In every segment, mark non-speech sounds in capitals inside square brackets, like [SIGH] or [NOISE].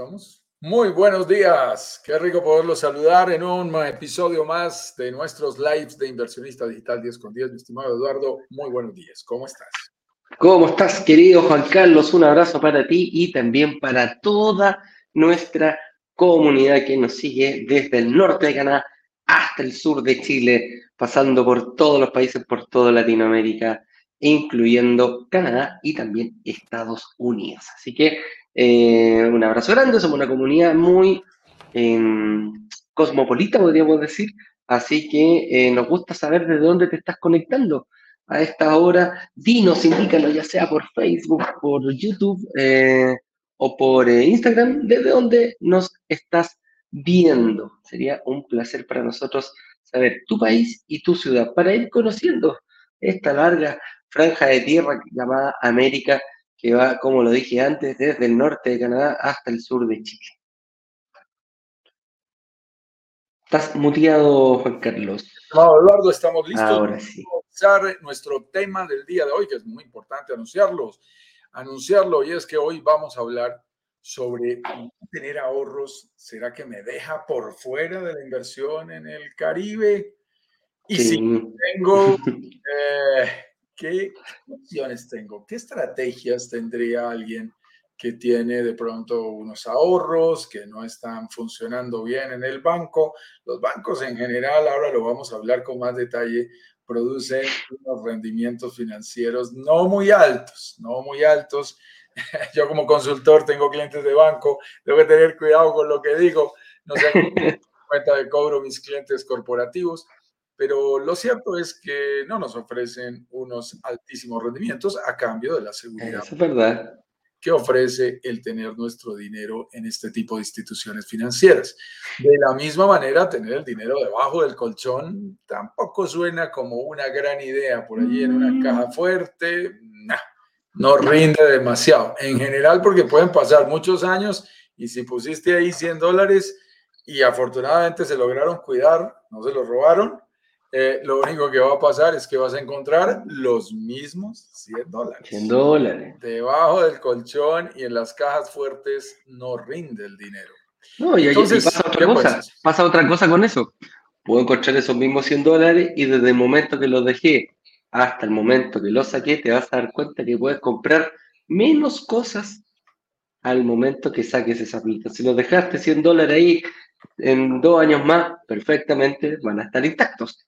Estamos. Muy buenos días. Qué rico poderlos saludar en un episodio más de nuestros lives de Inversionista Digital 10 con 10. Mi estimado Eduardo, muy buenos días. ¿Cómo estás? ¿Cómo estás, querido Juan Carlos? Un abrazo para ti y también para toda nuestra comunidad que nos sigue desde el norte de Canadá hasta el sur de Chile, pasando por todos los países, por toda Latinoamérica, incluyendo Canadá y también Estados Unidos. Así que eh, un abrazo grande, somos una comunidad muy em, cosmopolita, podríamos decir, así que eh, nos gusta saber de dónde te estás conectando a esta hora. Dinos, indícanos, ya sea por Facebook, por YouTube eh, o por Instagram, desde dónde nos estás viendo. Sería un placer para nosotros saber tu país y tu ciudad para ir conociendo esta larga franja de tierra llamada América que va, como lo dije antes, desde el norte de Canadá hasta el sur de Chile. Estás muteado, Juan Carlos. No, Eduardo, estamos listos Ahora sí. para nuestro tema del día de hoy, que es muy importante anunciarlos, anunciarlo, y es que hoy vamos a hablar sobre tener ahorros. ¿Será que me deja por fuera de la inversión en el Caribe? Y si tengo [LAUGHS] eh, ¿qué opciones tengo? ¿Qué estrategias tendría alguien que tiene de pronto unos ahorros que no están funcionando bien en el banco? Los bancos en general, ahora lo vamos a hablar con más detalle, producen unos rendimientos financieros no muy altos, no muy altos. [LAUGHS] Yo como consultor tengo clientes de banco, tengo que tener cuidado con lo que digo, no sé [LAUGHS] cuenta de cobro mis clientes corporativos pero lo cierto es que no nos ofrecen unos altísimos rendimientos a cambio de la seguridad. es verdad. Que ofrece el tener nuestro dinero en este tipo de instituciones financieras. De la misma manera, tener el dinero debajo del colchón tampoco suena como una gran idea por allí en una caja mm. fuerte. no rinde demasiado. En general, porque pueden pasar muchos años y si pusiste ahí 100 dólares y afortunadamente se lograron cuidar, no se los robaron, eh, lo único que va a pasar es que vas a encontrar los mismos 100 dólares. 100 dólares. Debajo del colchón y en las cajas fuertes no rinde el dinero. No, y, Entonces, pasa, otra cosa, pasa otra cosa con eso. Puedo encontrar esos mismos 100 dólares y desde el momento que los dejé hasta el momento que los saqué, te vas a dar cuenta que puedes comprar menos cosas al momento que saques esa plata. Si los dejaste 100 dólares ahí en dos años más, perfectamente van a estar intactos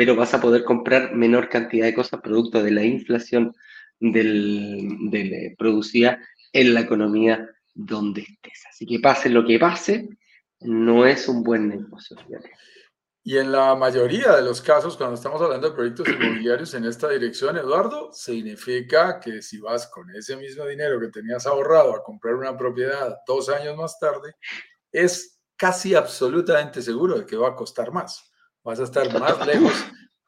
pero vas a poder comprar menor cantidad de cosas producto de la inflación del, del, producida en la economía donde estés. Así que pase lo que pase, no es un buen negocio. Y en la mayoría de los casos, cuando estamos hablando de proyectos [CLEARS THROAT] inmobiliarios en esta dirección, Eduardo, significa que si vas con ese mismo dinero que tenías ahorrado a comprar una propiedad dos años más tarde, es casi absolutamente seguro de que va a costar más vas a estar más [LAUGHS] lejos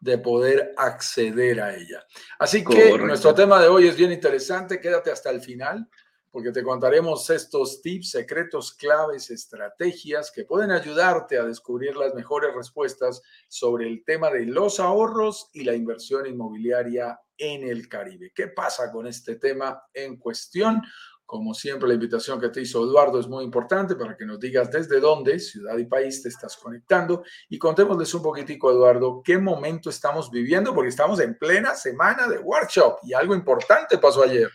de poder acceder a ella. Así que nuestro tema de hoy es bien interesante, quédate hasta el final porque te contaremos estos tips, secretos, claves, estrategias que pueden ayudarte a descubrir las mejores respuestas sobre el tema de los ahorros y la inversión inmobiliaria en el Caribe. ¿Qué pasa con este tema en cuestión? Como siempre, la invitación que te hizo Eduardo es muy importante para que nos digas desde dónde, ciudad y país, te estás conectando y contémosles un poquitico, Eduardo, qué momento estamos viviendo, porque estamos en plena semana de workshop y algo importante pasó ayer.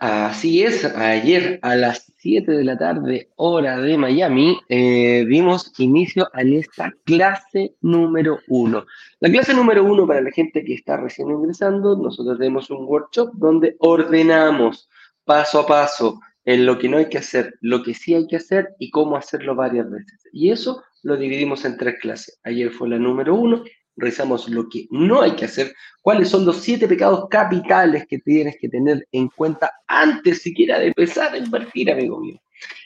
Así es, ayer a las 7 de la tarde, hora de Miami, eh, dimos inicio a esta clase número uno. La clase número uno, para la gente que está recién ingresando, nosotros tenemos un workshop donde ordenamos paso a paso en lo que no hay que hacer, lo que sí hay que hacer y cómo hacerlo varias veces. Y eso lo dividimos en tres clases. Ayer fue la número uno, revisamos lo que no hay que hacer, cuáles son los siete pecados capitales que tienes que tener en cuenta antes siquiera de empezar a invertir, amigo mío.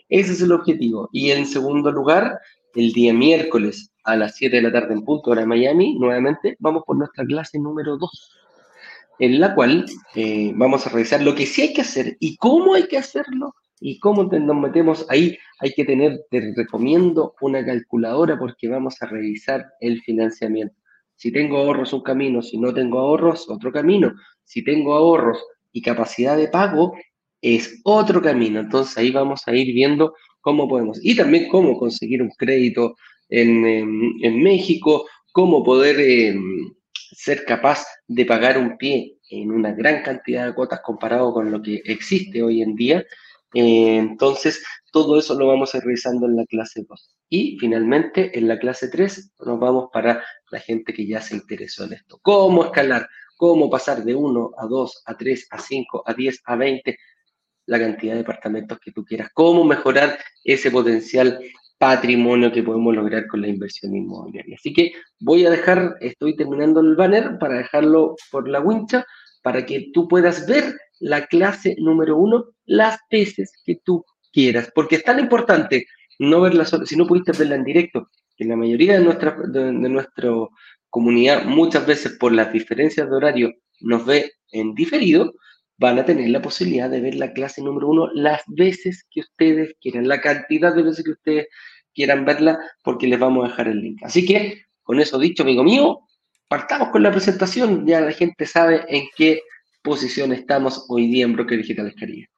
Ese es el objetivo. Y en segundo lugar, el día miércoles a las 7 de la tarde en punto hora Miami, nuevamente vamos por nuestra clase número 2 en la cual eh, vamos a revisar lo que sí hay que hacer y cómo hay que hacerlo y cómo nos metemos ahí. Hay que tener, te recomiendo una calculadora porque vamos a revisar el financiamiento. Si tengo ahorros, un camino. Si no tengo ahorros, otro camino. Si tengo ahorros y capacidad de pago, es otro camino. Entonces ahí vamos a ir viendo cómo podemos. Y también cómo conseguir un crédito en, México, cómo poder em, ser capaz de pagar un pie en una gran cantidad de cuotas comparado con lo que existe hoy en día. Eh, entonces, todo eso lo vamos a ir revisando en la clase 2. Y finalmente, en la clase 3, nos vamos para la gente que ya se interesó en esto. ¿Cómo escalar? ¿Cómo pasar de 1 a 2, a 3, a 5, a 10, a 20? La cantidad de departamentos que tú quieras. ¿Cómo mejorar ese potencial patrimonio que podemos lograr con la inversión inmobiliaria? Así que voy a dejar, estoy terminando el banner para dejarlo por la wincha para que tú puedas ver la clase número 1 las veces que tú quieras, porque es tan importante no verla solo, si no pudiste verla en directo, que la mayoría de nuestra, de, nuestra comunidad muchas veces por las diferencias de horario nos ve en diferido, van a tener la posibilidad de ver la clase número uno las veces que ustedes quieran, la cantidad de veces que ustedes quieran verla, porque les vamos a dejar el link. Así que, con eso dicho, amigo mío, partamos con la presentación. Ya la gente sabe en qué posición estamos hoy día en Broker Digital Caribe.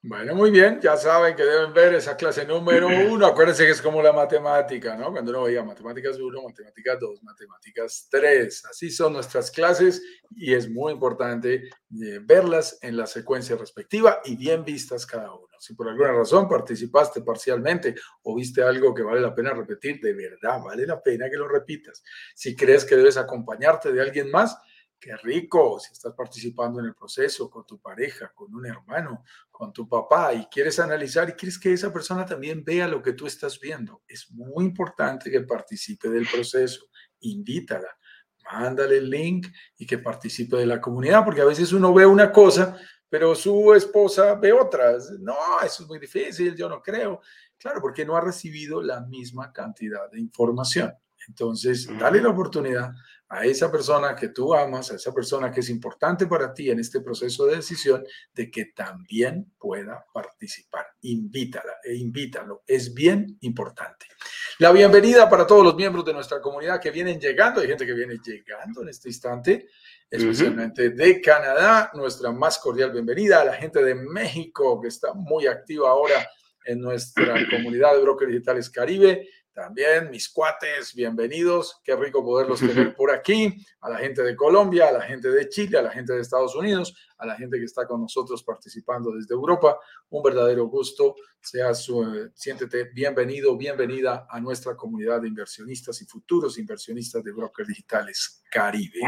Bueno, muy bien, ya saben que deben ver esa clase número uno. Acuérdense que es como la matemática, ¿no? Cuando uno veía matemáticas 1, matemáticas 2, matemáticas 3. Así son nuestras clases y es muy importante eh, verlas en la secuencia respectiva y bien vistas cada uno. Si por alguna razón participaste parcialmente o viste algo que vale la pena repetir, de verdad vale la pena que lo repitas. Si crees que debes acompañarte de alguien más, Qué rico si estás participando en el proceso con tu pareja, con un hermano, con tu papá y quieres analizar y quieres que esa persona también vea lo que tú estás viendo. Es muy importante que participe del proceso. Invítala, mándale el link y que participe de la comunidad, porque a veces uno ve una cosa, pero su esposa ve otras. No, eso es muy difícil, yo no creo. Claro, porque no ha recibido la misma cantidad de información. Entonces, dale la oportunidad a esa persona que tú amas, a esa persona que es importante para ti en este proceso de decisión, de que también pueda participar. Invítala e invítalo. Es bien importante. La bienvenida para todos los miembros de nuestra comunidad que vienen llegando. Hay gente que viene llegando en este instante, especialmente de Canadá. Nuestra más cordial bienvenida a la gente de México que está muy activa ahora en nuestra comunidad de brokers digitales Caribe también mis cuates, bienvenidos. Qué rico poderlos [LAUGHS] tener por aquí. A la gente de Colombia, a la gente de Chile, a la gente de Estados Unidos, a la gente que está con nosotros participando desde Europa. Un verdadero gusto. Sea su, siéntete bienvenido, bienvenida a nuestra comunidad de inversionistas y futuros inversionistas de brokers digitales Caribe.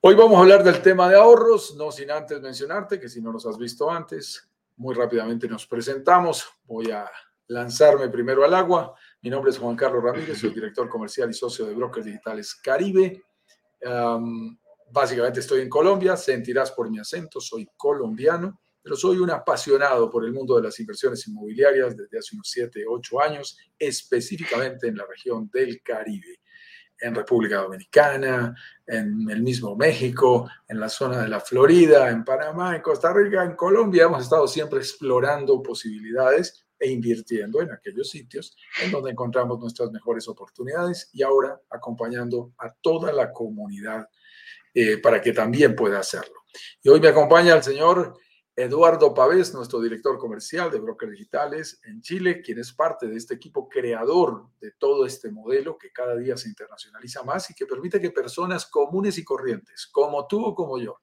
Hoy vamos a hablar del tema de ahorros, no sin antes mencionarte que si no nos has visto antes, muy rápidamente nos presentamos. Voy a lanzarme primero al agua. Mi nombre es Juan Carlos Ramírez, soy director comercial y socio de Brokers Digitales Caribe. básicamente estoy en Colombia, sentirás por mi acento, soy colombiano, pero soy un apasionado por el mundo de las inversiones inmobiliarias desde hace unos 7, 8 años, específicamente en la región del Caribe, en República Dominicana, en el mismo México, en la zona de la Florida, en Panamá, en Costa Rica, en Colombia. Hemos estado siempre explorando posibilidades e invirtiendo en aquellos sitios en donde encontramos nuestras mejores oportunidades y ahora acompañando a toda la comunidad eh, para que también pueda hacerlo. Y hoy me acompaña el señor Eduardo Pavés, nuestro director comercial de Brokers Digitales en Chile, quien es parte de este equipo creador de todo este modelo que cada día se internacionaliza más y que permite que personas comunes y corrientes, como tú o como yo,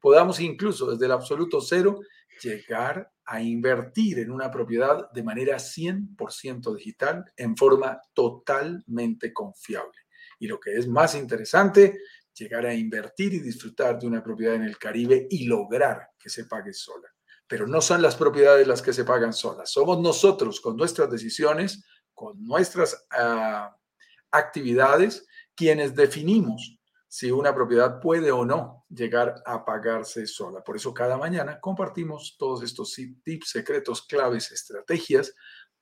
podamos incluso desde el absoluto cero llegar a invertir en una propiedad de manera 100% digital en forma totalmente confiable. Y lo que es más interesante, llegar a invertir y disfrutar de una propiedad en el Caribe y lograr que se pague sola. Pero no son las propiedades las que se pagan solas, somos nosotros con nuestras decisiones, con nuestras ah, actividades, quienes definimos si una propiedad puede o no llegar a pagarse sola. Por eso cada mañana compartimos todos estos tips, secretos, claves, estrategias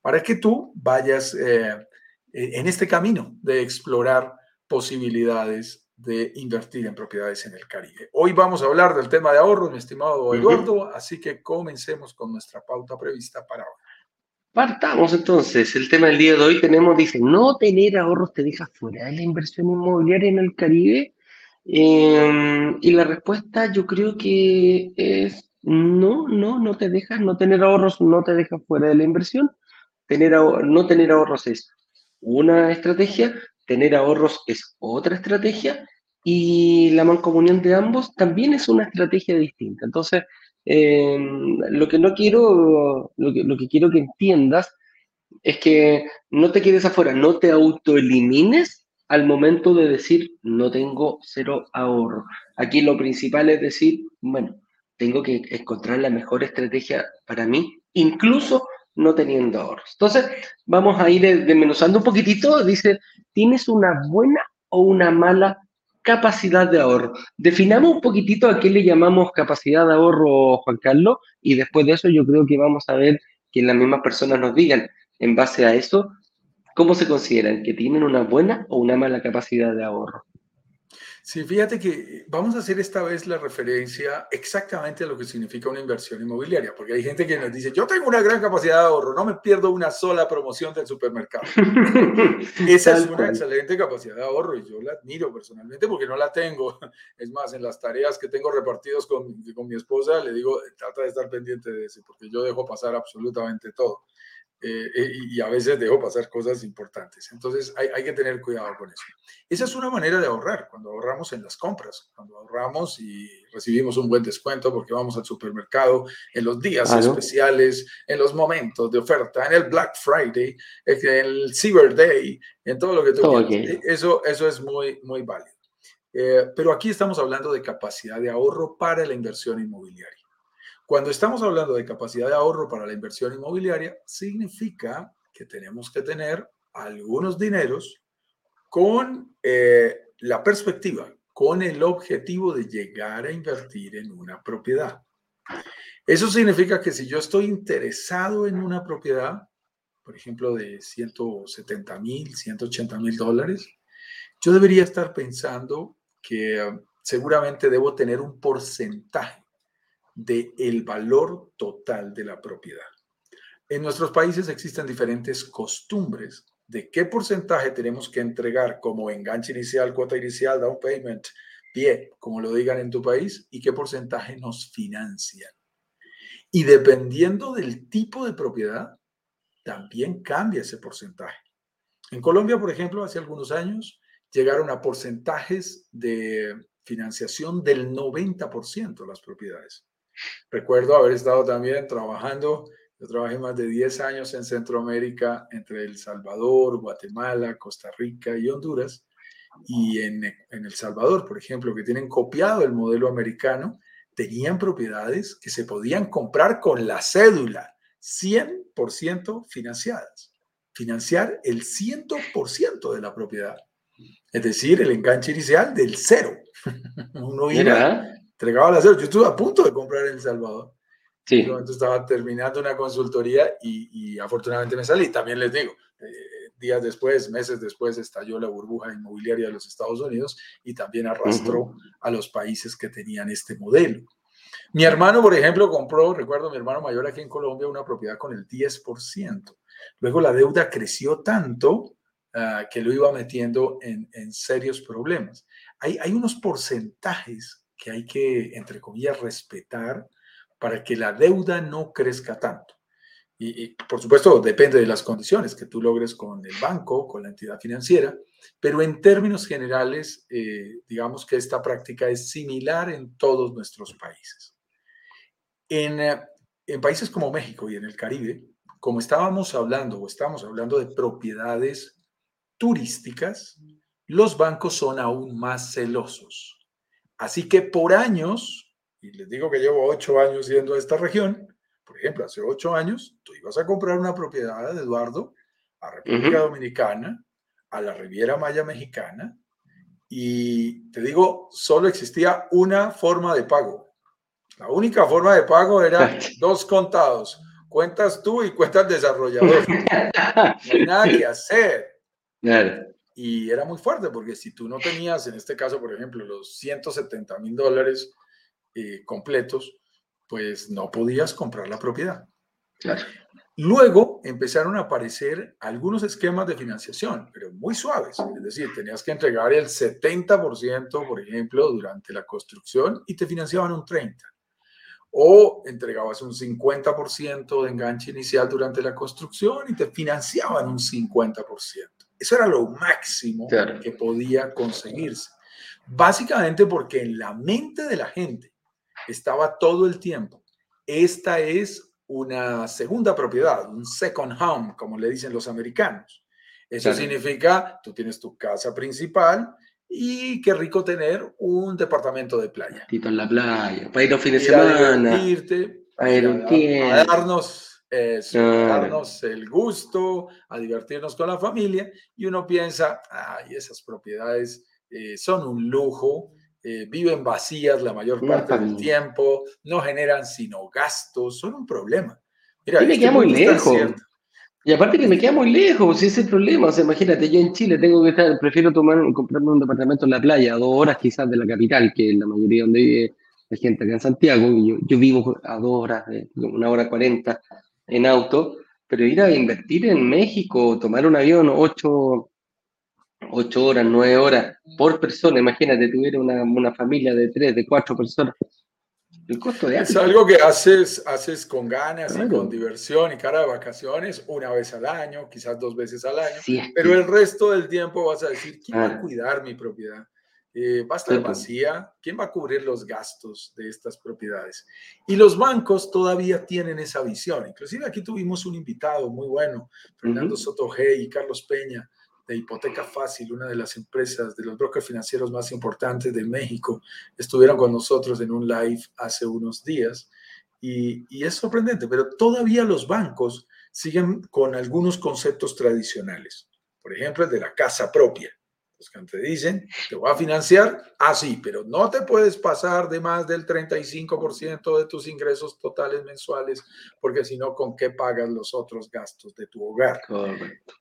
para que tú vayas eh, en este camino de explorar posibilidades de invertir en propiedades en el Caribe. Hoy vamos a hablar del tema de ahorros, mi estimado Eduardo, así que comencemos con nuestra pauta prevista para hoy. Partamos entonces. El tema del día de hoy tenemos, dice, no tener ahorros te deja fuera de la inversión inmobiliaria en el Caribe. Em, y la respuesta yo creo que es no, no, no te dejas, no tener ahorros no te deja fuera de la inversión. Tener no tener ahorros es una estrategia, tener ahorros es otra estrategia y la mancomunión de ambos también es una estrategia distinta. Entonces, em, lo que no quiero, lo que, lo que quiero que entiendas es que no te quedes afuera, no te autoelimines al momento de decir no tengo cero ahorro. Aquí lo principal es decir, bueno, tengo que encontrar la mejor estrategia para mí, incluso no teniendo ahorros. Entonces, vamos a ir desmenuzando un poquitito. Dice, ¿tienes una buena o una mala capacidad de ahorro? Definamos un poquitito a qué le llamamos capacidad de ahorro, Juan Carlos, y después de eso yo creo que vamos a ver que las mismas personas nos digan, en base a eso, cómo se consideran que tienen una buena o una mala capacidad de ahorro. Sí, fíjate que vamos a hacer esta vez la referencia exactamente a lo que significa una inversión inmobiliaria, porque hay gente que nos dice, yo tengo una gran capacidad de ahorro, no me pierdo una sola promoción del supermercado. [LAUGHS] Esa es una excelente capacidad de ahorro y yo la admiro personalmente porque no la tengo. [LAUGHS] Es más, en las tareas que tengo repartidos con, con mi esposa, le digo, trata de estar pendiente de eso, porque yo dejo pasar absolutamente todo. Eh, eh, y a veces dejo pasar cosas importantes. Entonces hay, hay, que tener cuidado con eso. Esa es una manera de ahorrar, cuando ahorramos en las compras, cuando ahorramos y recibimos un buen descuento porque vamos al supermercado en los días especiales, en los momentos de oferta, en el Black Friday, en el Cyber Day, en todo lo que tú quieras. Eso, eso es muy, muy válido. Eh, pero aquí estamos hablando de capacidad de ahorro para la inversión inmobiliaria. Cuando estamos hablando de capacidad de ahorro para la inversión inmobiliaria, significa que tenemos que tener algunos dineros con eh, la perspectiva, con el objetivo de llegar a invertir en una propiedad. Eso significa que si yo estoy interesado en una propiedad, por ejemplo, de 170 mil, 180 mil dólares, yo debería estar pensando que eh, seguramente debo tener un porcentaje del el valor total de la propiedad. En nuestros países existen diferentes costumbres de qué porcentaje tenemos que entregar como enganche inicial, cuota inicial, down payment, pie, como lo digan en tu país, y qué porcentaje nos financian. Y dependiendo del tipo de propiedad, también cambia ese porcentaje. En Colombia, por ejemplo, hace algunos años llegaron a porcentajes de financiación del 90% las propiedades. Recuerdo haber estado también trabajando, yo trabajé más de 10 años en Centroamérica, entre El Salvador, Guatemala, Costa Rica y Honduras. Y en, El Salvador, por ejemplo, que tienen copiado el modelo americano, tenían propiedades que se podían comprar con la cédula, 100% financiadas. Financiar el 100% de la propiedad. Es decir, el enganche inicial del cero. Uno iba, entregaba la cero. Yo estuve a punto de comprar en El Salvador. Sí. Entonces estaba terminando una consultoría y, afortunadamente me salí. También les digo, eh, días después, meses después, estalló la burbuja inmobiliaria de los Estados Unidos y también arrastró a los países que tenían este modelo. Mi hermano, por ejemplo, compró, recuerdo, mi hermano mayor aquí en Colombia, una propiedad con el 10%. Luego la deuda creció tanto ah, que lo iba metiendo en, en serios problemas. Hay, hay unos porcentajes que hay que, entre comillas, respetar para que la deuda no crezca tanto. Y, por supuesto, depende de las condiciones que tú logres con el banco, con la entidad financiera, pero en términos generales, eh, digamos que esta práctica es similar en todos nuestros países. En, eh, en países como México y en el Caribe, como estábamos hablando o estamos hablando de propiedades turísticas, los bancos son aún más celosos. Así que por años, y les digo que llevo ocho años yendo a esta región, por ejemplo, hace ocho años, tú ibas a comprar una propiedad de Eduardo a República Dominicana, a la Riviera Maya Mexicana, y te digo, solo existía una forma de pago. La única forma de pago era [LAUGHS] dos contados, cuentas tú y cuentas desarrollador. [LAUGHS] No hay nada que hacer. Y era muy fuerte porque si tú no tenías, en este caso, por ejemplo, los 170 mil dólares eh, completos, pues no podías comprar la propiedad. Luego empezaron a aparecer algunos esquemas de financiación, pero muy suaves. Es decir, tenías que entregar el 70%, por ejemplo, durante la construcción y te financiaban un 30%. O entregabas un 50% de enganche inicial durante la construcción y te financiaban un 50%. Eso era lo máximo que podía conseguirse. Básicamente porque en la mente de la gente estaba todo el tiempo. Esta es una segunda propiedad, un second home, como le dicen los americanos. Eso significa, tú tienes tu casa principal y qué rico tener un departamento de playa. Tito en la playa, para ir a fin de semana. A a, darnos, darnos el gusto, a divertirnos con la familia. Y uno piensa, ay, esas propiedades eh, son un lujo eh, viven vacías la mayor parte del tiempo, no generan sino gastos, son un problema. Mira, y me queda muy lejos. Y aparte que me queda muy lejos, si es el problema. O sea, imagínate, yo en Chile tengo que estar, prefiero tomar, comprarme un departamento en la playa, a dos horas quizás de la capital, que es la mayoría donde vive la gente acá en Santiago. Yo, yo vivo a dos horas, una hora cuarenta en auto, pero ir a invertir en México, tomar un avión ocho, ocho horas, nueve horas por persona. Imagínate, tuviera una, una familia de tres, de cuatro personas. El costo de Es algo que haces, haces con ganas y con diversión y cara de vacaciones una vez al año, quizás dos veces al año, pero el resto del tiempo vas a decir, ¿quién va a cuidar mi propiedad? Eh, ¿Va a estar vacía? ¿Quién va a cubrir los gastos de estas propiedades? Y los bancos todavía tienen esa visión. Inclusive aquí tuvimos un invitado muy bueno, Fernando Soto G y Carlos Peña, de Hipoteca Fácil, una de las empresas de los brokers financieros más importantes de México, estuvieron con nosotros en un live hace unos días y, y es sorprendente, pero todavía los bancos siguen con algunos conceptos tradicionales. Por ejemplo, el de la casa propia. Los que te dicen, te voy a financiar así, pero no te puedes pasar de más del 35% de tus ingresos totales mensuales, porque si no, ¿con qué pagas los otros gastos de tu hogar?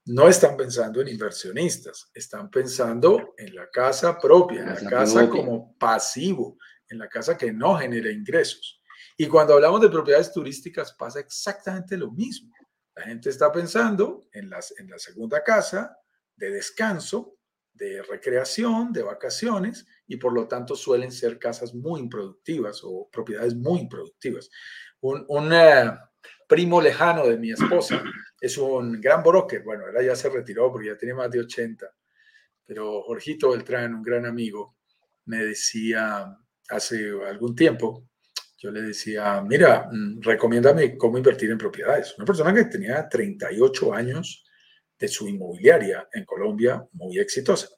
No están pensando en inversionistas, están pensando en la casa propia, en la casa como pasivo, en la casa que no genera ingresos. Y cuando hablamos de propiedades turísticas pasa exactamente lo mismo. La gente está pensando en, las, en la segunda casa de descanso, de recreación, de vacaciones, y por lo tanto suelen ser casas muy improductivas o propiedades muy improductivas. Un, eh, primo lejano de mi esposa es un gran broker, bueno, él ya se retiró porque ya tiene más de 80, pero Jorgito Beltrán, un gran amigo, me decía hace algún tiempo, yo le decía, mira, mm, recomiéndame cómo invertir en propiedades. Una persona que tenía 38 años, de su inmobiliaria en Colombia muy exitosa.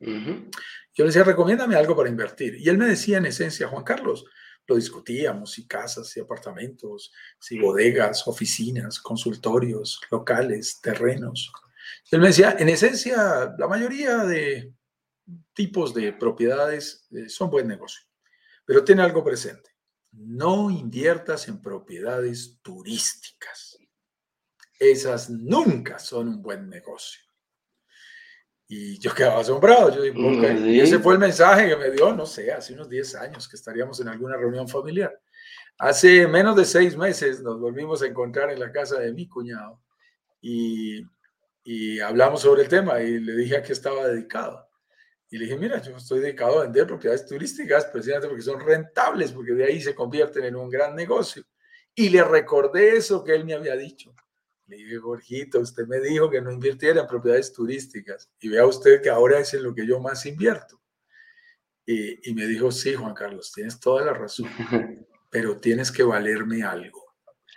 Yo le decía, recomiéndame algo para invertir. Y él me decía, en esencia, Juan Carlos, lo discutíamos, si casas, si apartamentos, si bodegas, oficinas, consultorios, locales, terrenos. él me decía, en esencia, la mayoría de tipos de propiedades eh, son buen negocio, pero tiene algo presente. No inviertas en propiedades turísticas esas nunca son un buen negocio. Y yo quedaba asombrado. Yo Y ese fue el mensaje que me dio, no sé, hace unos 10 años que estaríamos en alguna reunión familiar. Hace menos de seis meses nos volvimos a encontrar en la casa de mi cuñado y, y hablamos sobre el tema y le dije a qué estaba dedicado. Y le dije, mira, yo estoy dedicado a vender propiedades turísticas precisamente porque son rentables, porque de ahí se convierten en un gran negocio. Y le recordé eso que él me había dicho. Le dije, Jorgito, usted me dijo que no invirtiera en propiedades turísticas y vea usted que ahora es en lo que yo más invierto. Y, me dijo, sí, Juan Carlos, tienes toda la razón, [LAUGHS] pero tienes que valerme algo.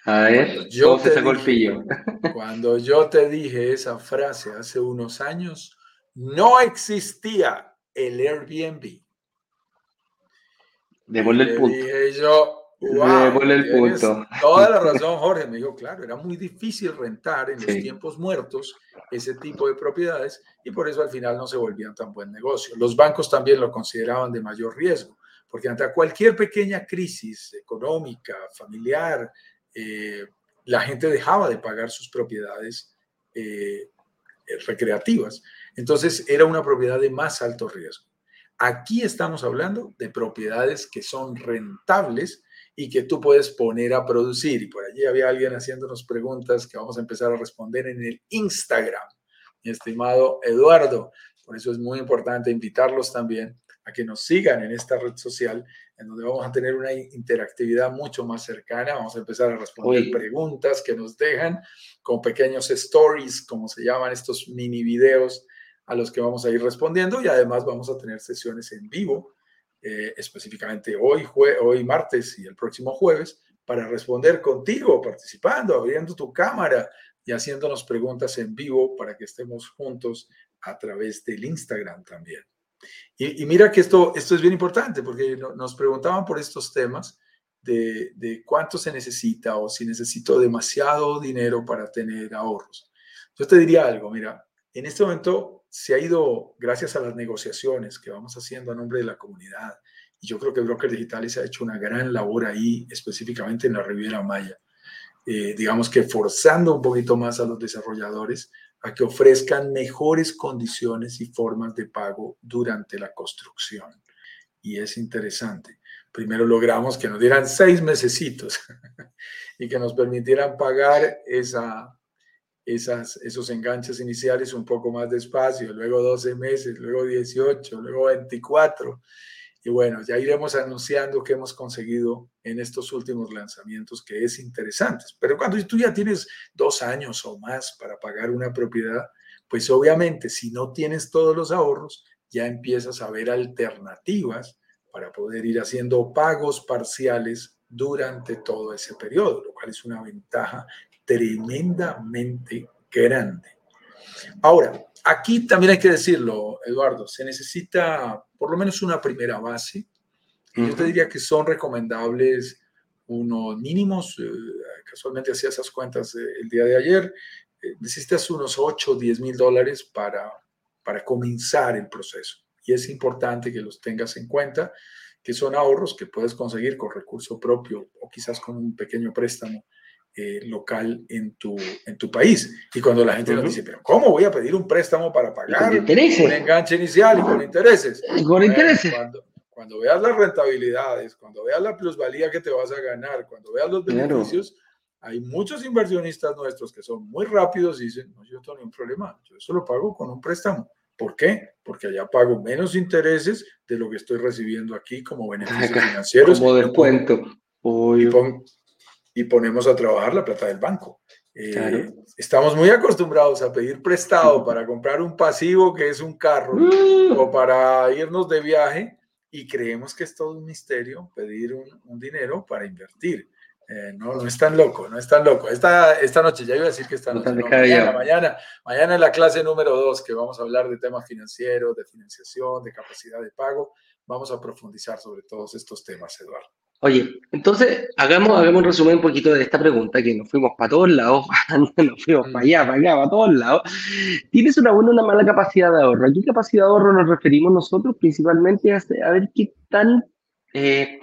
A ver, yo te dije, [LAUGHS] cuando yo te dije esa frase hace unos años, no existía el Airbnb. Devuelve el punto. Dije yo, el punto. Toda la razón, Jorge. Me dijo, claro, era muy difícil rentar en los tiempos muertos ese tipo de propiedades y por eso al final no se volvían tan buen negocio. Los bancos también lo consideraban de mayor riesgo, porque ante cualquier pequeña crisis económica, familiar, eh, la gente dejaba de pagar sus propiedades eh, recreativas. Entonces era una propiedad de más alto riesgo. Aquí estamos hablando de propiedades que son rentables y que tú puedes poner a producir. Y por allí había alguien haciéndonos preguntas que vamos a empezar a responder en el Instagram. Mi estimado Eduardo, por eso es muy importante invitarlos también a que nos sigan en esta red social, en donde vamos a tener una interactividad mucho más cercana. Vamos a empezar a responder preguntas que nos dejan con pequeños stories, como se llaman estos mini videos a los que vamos a ir respondiendo y además vamos a tener sesiones en vivo, eh, específicamente hoy, hoy martes y el próximo jueves, para responder contigo, participando, abriendo tu cámara y haciéndonos preguntas en vivo para que estemos juntos a través del Instagram también. Y, mira que esto, esto es bien importante porque nos preguntaban por estos temas de, de cuánto se necesita o si necesito demasiado dinero para tener ahorros. Yo te diría algo, mira, en este momento se ha ido, gracias a las negociaciones que vamos haciendo a nombre de la comunidad, y yo creo que Broker Digitales ha hecho una gran labor ahí, específicamente en la Riviera Maya, eh, digamos que forzando un poquito más a los desarrolladores a que ofrezcan mejores condiciones y formas de pago durante la construcción. Y es interesante. Primero logramos que nos dieran seis mesecitos [LAUGHS] y que nos permitieran pagar esa, esas, esos enganches iniciales un poco más despacio, luego 12 meses, luego 18, luego 24. Y bueno, ya iremos anunciando qué hemos conseguido en estos últimos lanzamientos, que es interesante. Pero cuando tú ya tienes dos años o más para pagar una propiedad, pues obviamente si no tienes todos los ahorros, ya empiezas a ver alternativas para poder ir haciendo pagos parciales durante todo ese periodo, lo cual es una ventaja tremendamente grande. Ahora, aquí también hay que decirlo, Eduardo, se necesita por lo menos una primera base. Yo te diría que son recomendables unos mínimos, eh, casualmente hacía esas cuentas eh, el día de ayer, eh, necesitas unos 8 o 10 mil dólares para, para comenzar el proceso. Y es importante que los tengas en cuenta, que son ahorros que puedes conseguir con recurso propio o quizás con un pequeño préstamo eh, local en tu, en tu país. Y cuando la gente nos dice, pero ¿cómo voy a pedir un préstamo para pagar un enganche inicial y con intereses? con intereses. Cuando, veas las rentabilidades, cuando veas la plusvalía que te vas a ganar, cuando veas los beneficios, hay muchos inversionistas nuestros que son muy rápidos y dicen, no, yo no tengo ningún problema, yo eso lo pago con un préstamo. ¿Por qué? Porque allá pago menos intereses de lo que estoy recibiendo aquí como beneficios financieros. Como descuento y ponemos a trabajar la plata del banco. Eh, estamos muy acostumbrados a pedir prestado para comprar un pasivo que es un carro mm. o para irnos de viaje y creemos que es todo un misterio pedir un, dinero para invertir. Eh, no, no es tan loco, no es tan loco. Esta, esta noche, ya iba a decir que esta noche, mañana, mañana, mañana en la clase número dos, que vamos a hablar de temas financieros, de financiación, de capacidad de pago, vamos a profundizar sobre todos estos temas, Eduardo. Oye, entonces hagamos, hagamos un resumen un poquito de esta pregunta, que nos fuimos para todos lados, [LAUGHS] nos fuimos para allá, para allá, para todos lados. ¿Tienes una buena o una mala capacidad de ahorro? ¿A qué capacidad de ahorro nos referimos nosotros? Principalmente a, ver qué tan, eh,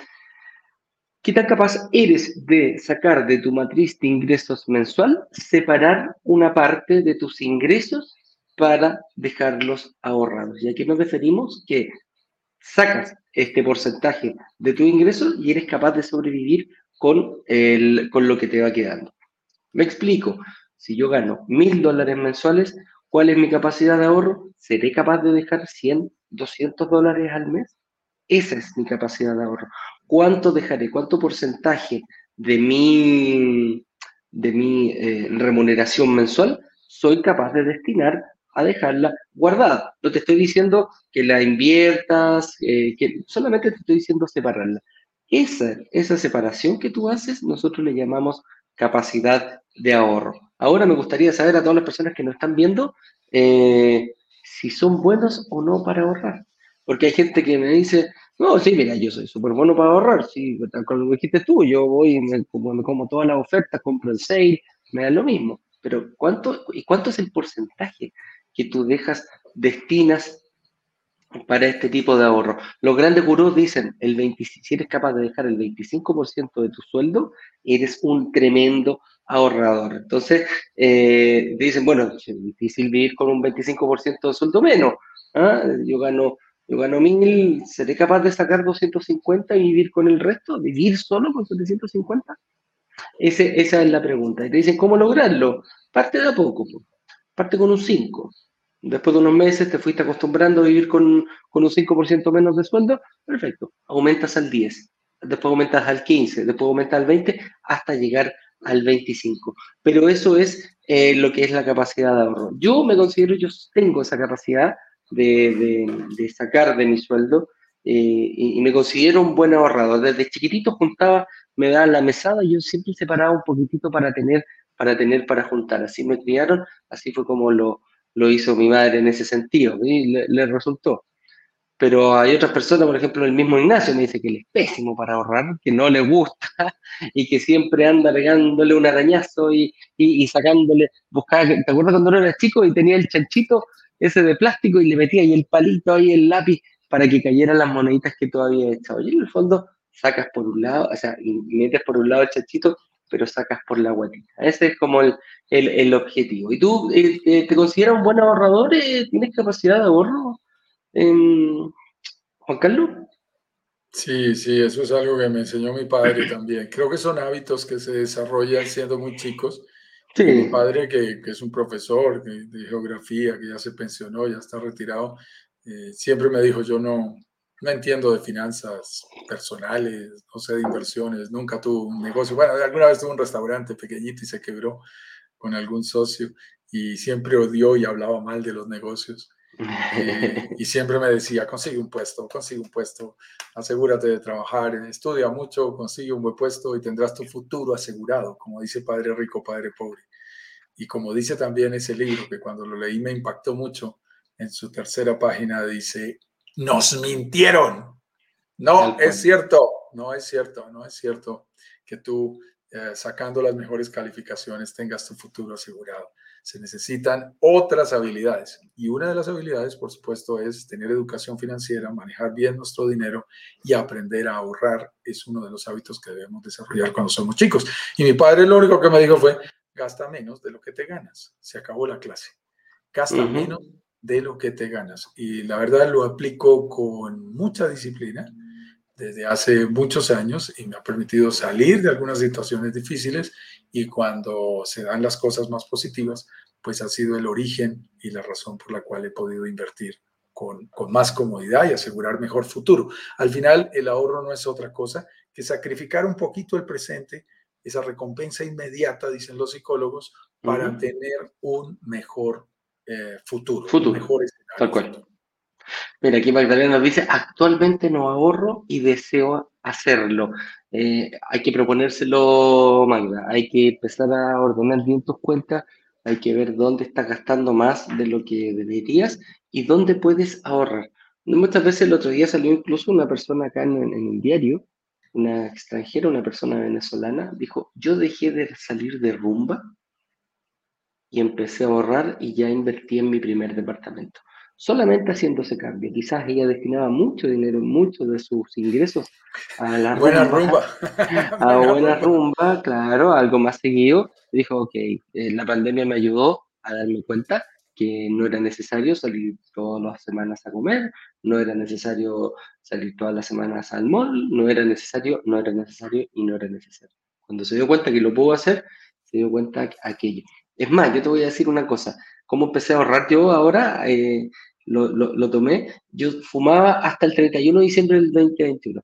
qué tan capaz eres de sacar de tu matriz de ingresos mensual, separar una parte de tus ingresos para dejarlos ahorrados. ¿Y a qué nos referimos? Que sacas este porcentaje de tu ingreso y eres capaz de sobrevivir con, el, con lo que te va quedando. Me explico, si yo gano mil dólares mensuales, ¿cuál es mi capacidad de ahorro? ¿Seré capaz de dejar 100, 200 dólares al mes? Esa es mi capacidad de ahorro. ¿Cuánto dejaré? ¿Cuánto porcentaje de mi, de mi eh, remuneración mensual soy capaz de destinar a dejarla guardada. No te estoy diciendo que la inviertas, eh, que solamente te estoy diciendo separarla. Esa, esa separación que tú haces, nosotros le llamamos capacidad de ahorro. Ahora me gustaría saber a todas las personas que nos están viendo eh, si son buenos o no para ahorrar. Porque hay gente que me dice, no, sí, mira, yo soy súper bueno para ahorrar, sí, como dijiste tú, yo voy, me, como, me como todas las ofertas, compro el sale, me da lo mismo. Pero ¿cuánto, ¿y cuánto es el porcentaje que tú dejas, destinas para este tipo de ahorro. Los grandes gurús dicen, el si eres capaz de dejar el 25% de tu sueldo, eres un tremendo ahorrador. Entonces, eh, dicen, bueno, es difícil vivir con un 25% de sueldo menos. ¿ah? Yo gano yo gano mil, ¿seré capaz de sacar 250 y vivir con el resto? ¿Vivir solo con 750? Ese, esa es la pregunta. Y te dicen, ¿cómo lograrlo? Parte de a poco, parte con un 5. Después de unos meses te fuiste acostumbrando a vivir con, con un 5% menos de sueldo, perfecto, aumentas al 10, después aumentas al 15, después aumentas al 20, hasta llegar al 25. Pero eso es eh, lo que es la capacidad de ahorro. Yo me considero, yo tengo esa capacidad de, sacar de mi sueldo eh, y, me considero un buen ahorrador. Desde chiquitito juntaba, me daban la mesada y yo siempre separaba un poquitito para tener, para tener, para juntar. Así me criaron, así fue como lo, lo hizo mi madre en ese sentido y le, resultó. Pero hay otras personas, por ejemplo, el mismo Ignacio me dice que él es pésimo para ahorrar, que no le gusta [LAUGHS] y que siempre anda pegándole un arañazo y, y, y sacándole, buscaba, ¿te acuerdas cuando era chico y tenía el chanchito ese de plástico y le metía ahí el palito, ahí el lápiz para que cayeran las moneditas que todavía había echado. Y en el fondo sacas por un lado, o sea, y metes por un lado el chachito, pero sacas por la guatita. Ese es como el, el, objetivo. ¿Y tú eh, te consideras un buen ahorrador? Eh, ¿Tienes capacidad de ahorro, Juan Carlos? Sí, sí, eso es algo que me enseñó mi padre también. Creo que son hábitos que se desarrollan siendo muy chicos mi padre, que, que, es un profesor de, geografía, que ya se pensionó, ya está retirado, eh, siempre me dijo, yo no, no entiendo de finanzas personales, no sé de inversiones, nunca tuve un negocio. Bueno, alguna vez tuve un restaurante pequeñito y se quebró con algún socio y siempre odió y hablaba mal de los negocios. [LAUGHS] Eh, y siempre me decía, consigue un puesto, consigue un puesto, asegúrate de trabajar, estudia mucho, consigue un buen puesto y tendrás tu futuro asegurado, como dice Padre Rico, Padre Pobre. Y como dice también ese libro, que cuando lo leí me impactó mucho, en su tercera página dice, nos mintieron. No es cierto, no es cierto, no es cierto que tú eh, sacando las mejores calificaciones tengas tu futuro asegurado se necesitan otras habilidades. Y una de las habilidades, por supuesto, es tener educación financiera, manejar bien nuestro dinero y aprender a ahorrar. Es uno de los hábitos que debemos desarrollar cuando somos chicos. Y mi padre lo único que me dijo fue, gasta menos de lo que te ganas. Se acabó la clase. Gasta menos de lo que te ganas. Y la verdad lo aplico con mucha disciplina desde hace muchos años y me ha permitido salir de algunas situaciones difíciles y cuando se dan las cosas más positivas, pues ha sido el origen y la razón por la cual he podido invertir con, con, más comodidad y asegurar mejor futuro. Al final, el ahorro no es otra cosa que sacrificar un poquito el presente, esa recompensa inmediata, dicen los psicólogos, para tener un mejor eh, futuro, futuro. mejor Tal cual. Mira, aquí Magdalena nos dice, actualmente no ahorro y deseo hacerlo. Eh, hay que proponérselo, Magda, hay que empezar a ordenar bien tus cuentas, hay que ver dónde estás gastando más de lo que deberías y dónde puedes ahorrar. Muchas veces el otro día salió incluso una persona acá en, en un diario, una extranjera, una persona venezolana, dijo, yo dejé de salir de rumba y empecé a ahorrar y ya invertí en mi primer departamento solamente haciendo ese cambio. Quizás ella destinaba mucho dinero, muchos de sus ingresos a la buena rumba. [LAUGHS] a buena rumba, claro, algo más seguido. Dijo, ok, eh, la pandemia me ayudó a darme cuenta que no era necesario salir todas las semanas a comer, no era necesario salir todas las semanas al mall, no era necesario, no era necesario y no era necesario. Cuando se dio cuenta que lo pudo hacer, se dio cuenta aquello. Es más, yo te voy a decir una cosa, ¿cómo empecé a ahorrar yo ahora? Eh, lo, lo, tomé, yo fumaba hasta el 31 de diciembre del 2021.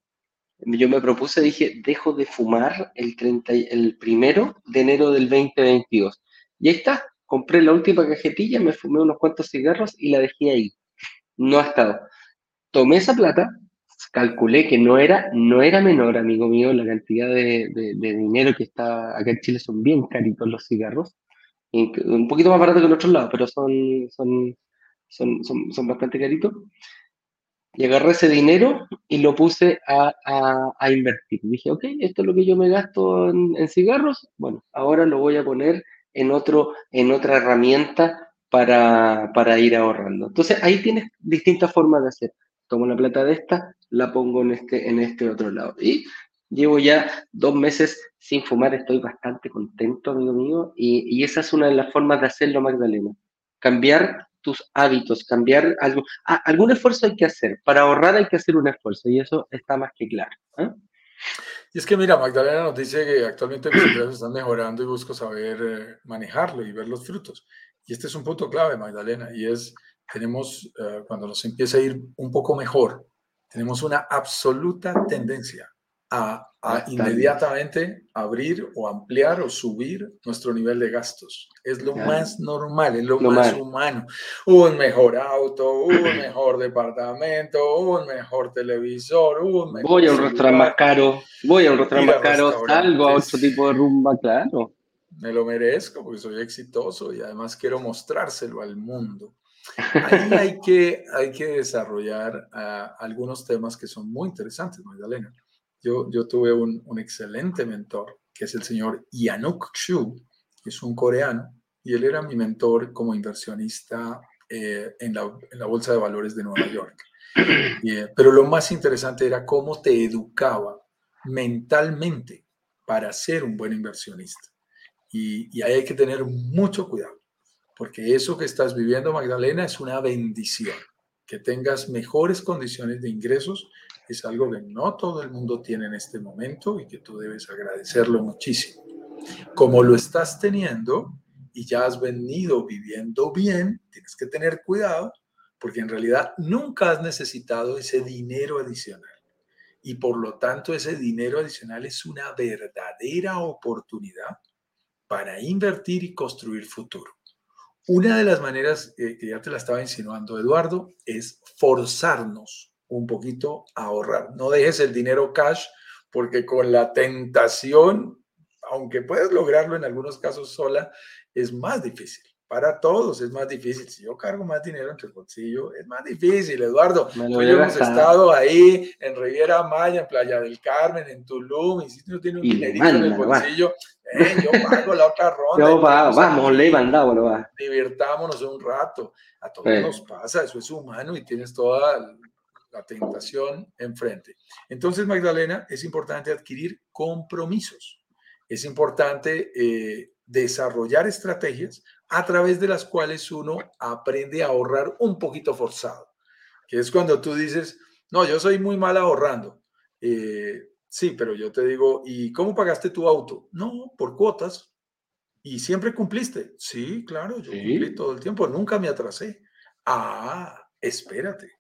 Yo me propuse, dije, dejo de fumar el, 30, el primero de enero del 2022. Y ahí está, compré la última cajetilla, me fumé unos cuantos cigarros y la dejé ahí. No ha estado. Tomé esa plata, calculé que no era, no era menor, amigo mío, la cantidad de, de, dinero que está acá en Chile son bien caritos los cigarros. Un poquito más barato que en otros lados, pero son, son, son, son, son bastante caritos. Y agarré ese dinero y lo puse a, a, invertir. Dije, ok, esto es lo que yo me gasto en, cigarros. Bueno, ahora lo voy a poner en, otro, en otra herramienta para, para ir ahorrando. Entonces ahí tienes distintas formas de hacer. Tomo la plata de esta, la pongo en este, en este otro lado. Y Llevo ya dos meses sin fumar, estoy bastante contento, amigo mío, y, y esa es una de las formas de hacerlo, Magdalena. Cambiar tus hábitos, cambiar algo. Ah, algún esfuerzo hay que hacer. Para ahorrar hay que hacer un esfuerzo y eso está más que claro. ¿eh? Y es que mira, Magdalena nos dice que actualmente mis ingresos están mejorando y busco saber eh, manejarlo y ver los frutos. Y este es un punto clave, Magdalena, y es, tenemos, eh, cuando nos empieza a ir un poco mejor, tenemos una absoluta tendencia a, inmediatamente abrir o ampliar o subir nuestro nivel de gastos. Es lo más normal, es lo, más humano. Un mejor auto, un [CLEARS THROAT] mejor departamento, un mejor televisor, un mejor Voy a un restaurante más caro, voy a un restaurante más caro, salgo a otro tipo de rumba, claro. Me lo merezco porque soy exitoso y además quiero mostrárselo al mundo. [LAUGHS] Ahí hay que, hay que desarrollar uh, algunos temas que son muy interesantes, Magdalena. Yo, yo tuve un, un, excelente mentor, que es el señor Yanuk Chu, que es un coreano, y él era mi mentor como inversionista eh, en, la, en, la, Bolsa de Valores de Nueva York. [CLEARS THROAT] Eh, pero lo más interesante era cómo te educaba mentalmente para ser un buen inversionista. Y, y ahí hay que tener mucho cuidado, porque eso que estás viviendo, Magdalena, es una bendición. Que tengas mejores condiciones de ingresos es algo que no todo el mundo tiene en este momento y que tú debes agradecerlo muchísimo. Como lo estás teniendo y ya has venido viviendo bien, tienes que tener cuidado porque en realidad nunca has necesitado ese dinero adicional. Y por lo tanto ese dinero adicional es una verdadera oportunidad para invertir y construir futuro. Una de las maneras eh, que ya te la estaba insinuando Eduardo es forzarnos un poquito a ahorrar. No dejes el dinero cash porque con la tentación, aunque puedes lograrlo en algunos casos sola, es más difícil. Para todos es más difícil. Si yo cargo más dinero entre el bolsillo, es más difícil, Eduardo. Tú hemos estado ahí en Riviera Maya, en Playa del Carmen, en Tulum, y si tú no tienes un dinerito en el bolsillo, eh, yo pago la otra [LAUGHS] ronda. Yo pago, vamos, le mandado, va. Divirtámonos un rato. A todos nos pasa, eso es humano y tienes toda la tentación enfrente. Entonces, Magdalena, es importante adquirir compromisos. Es importante eh, desarrollar estrategias a través de las cuales uno aprende a ahorrar un poquito forzado, que es cuando tú dices, no, yo soy muy mal ahorrando. Eh, sí, pero yo te digo, ¿y cómo pagaste tu auto? No, por cuotas. ¿Y siempre cumpliste? Sí, claro, yo cumplí todo el tiempo, nunca me atrasé. Ah, espérate.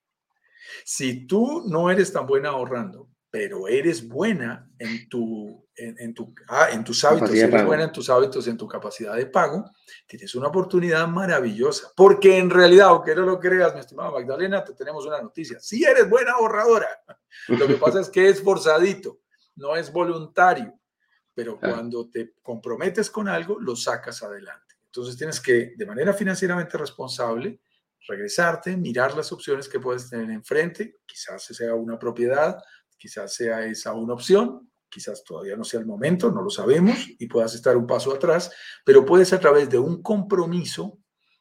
Si tú no eres tan buena ahorrando, pero eres buena en tu en, tu, ah, en tus hábitos, eres buena en tus hábitos, en tu capacidad de pago, tienes una oportunidad maravillosa. Porque en realidad, aunque no lo creas, mi estimada Magdalena, te tenemos una noticia. Si eres buena ahorradora, lo que pasa es que es forzadito, no es voluntario. Pero cuando te comprometes con algo, lo sacas adelante. Entonces tienes que, de manera financieramente responsable, regresarte, mirar las opciones que puedes tener enfrente. Quizás sea una propiedad, quizás sea esa una opción, quizás todavía no sea el momento, no lo sabemos y puedas estar un paso atrás, pero puedes a través de un compromiso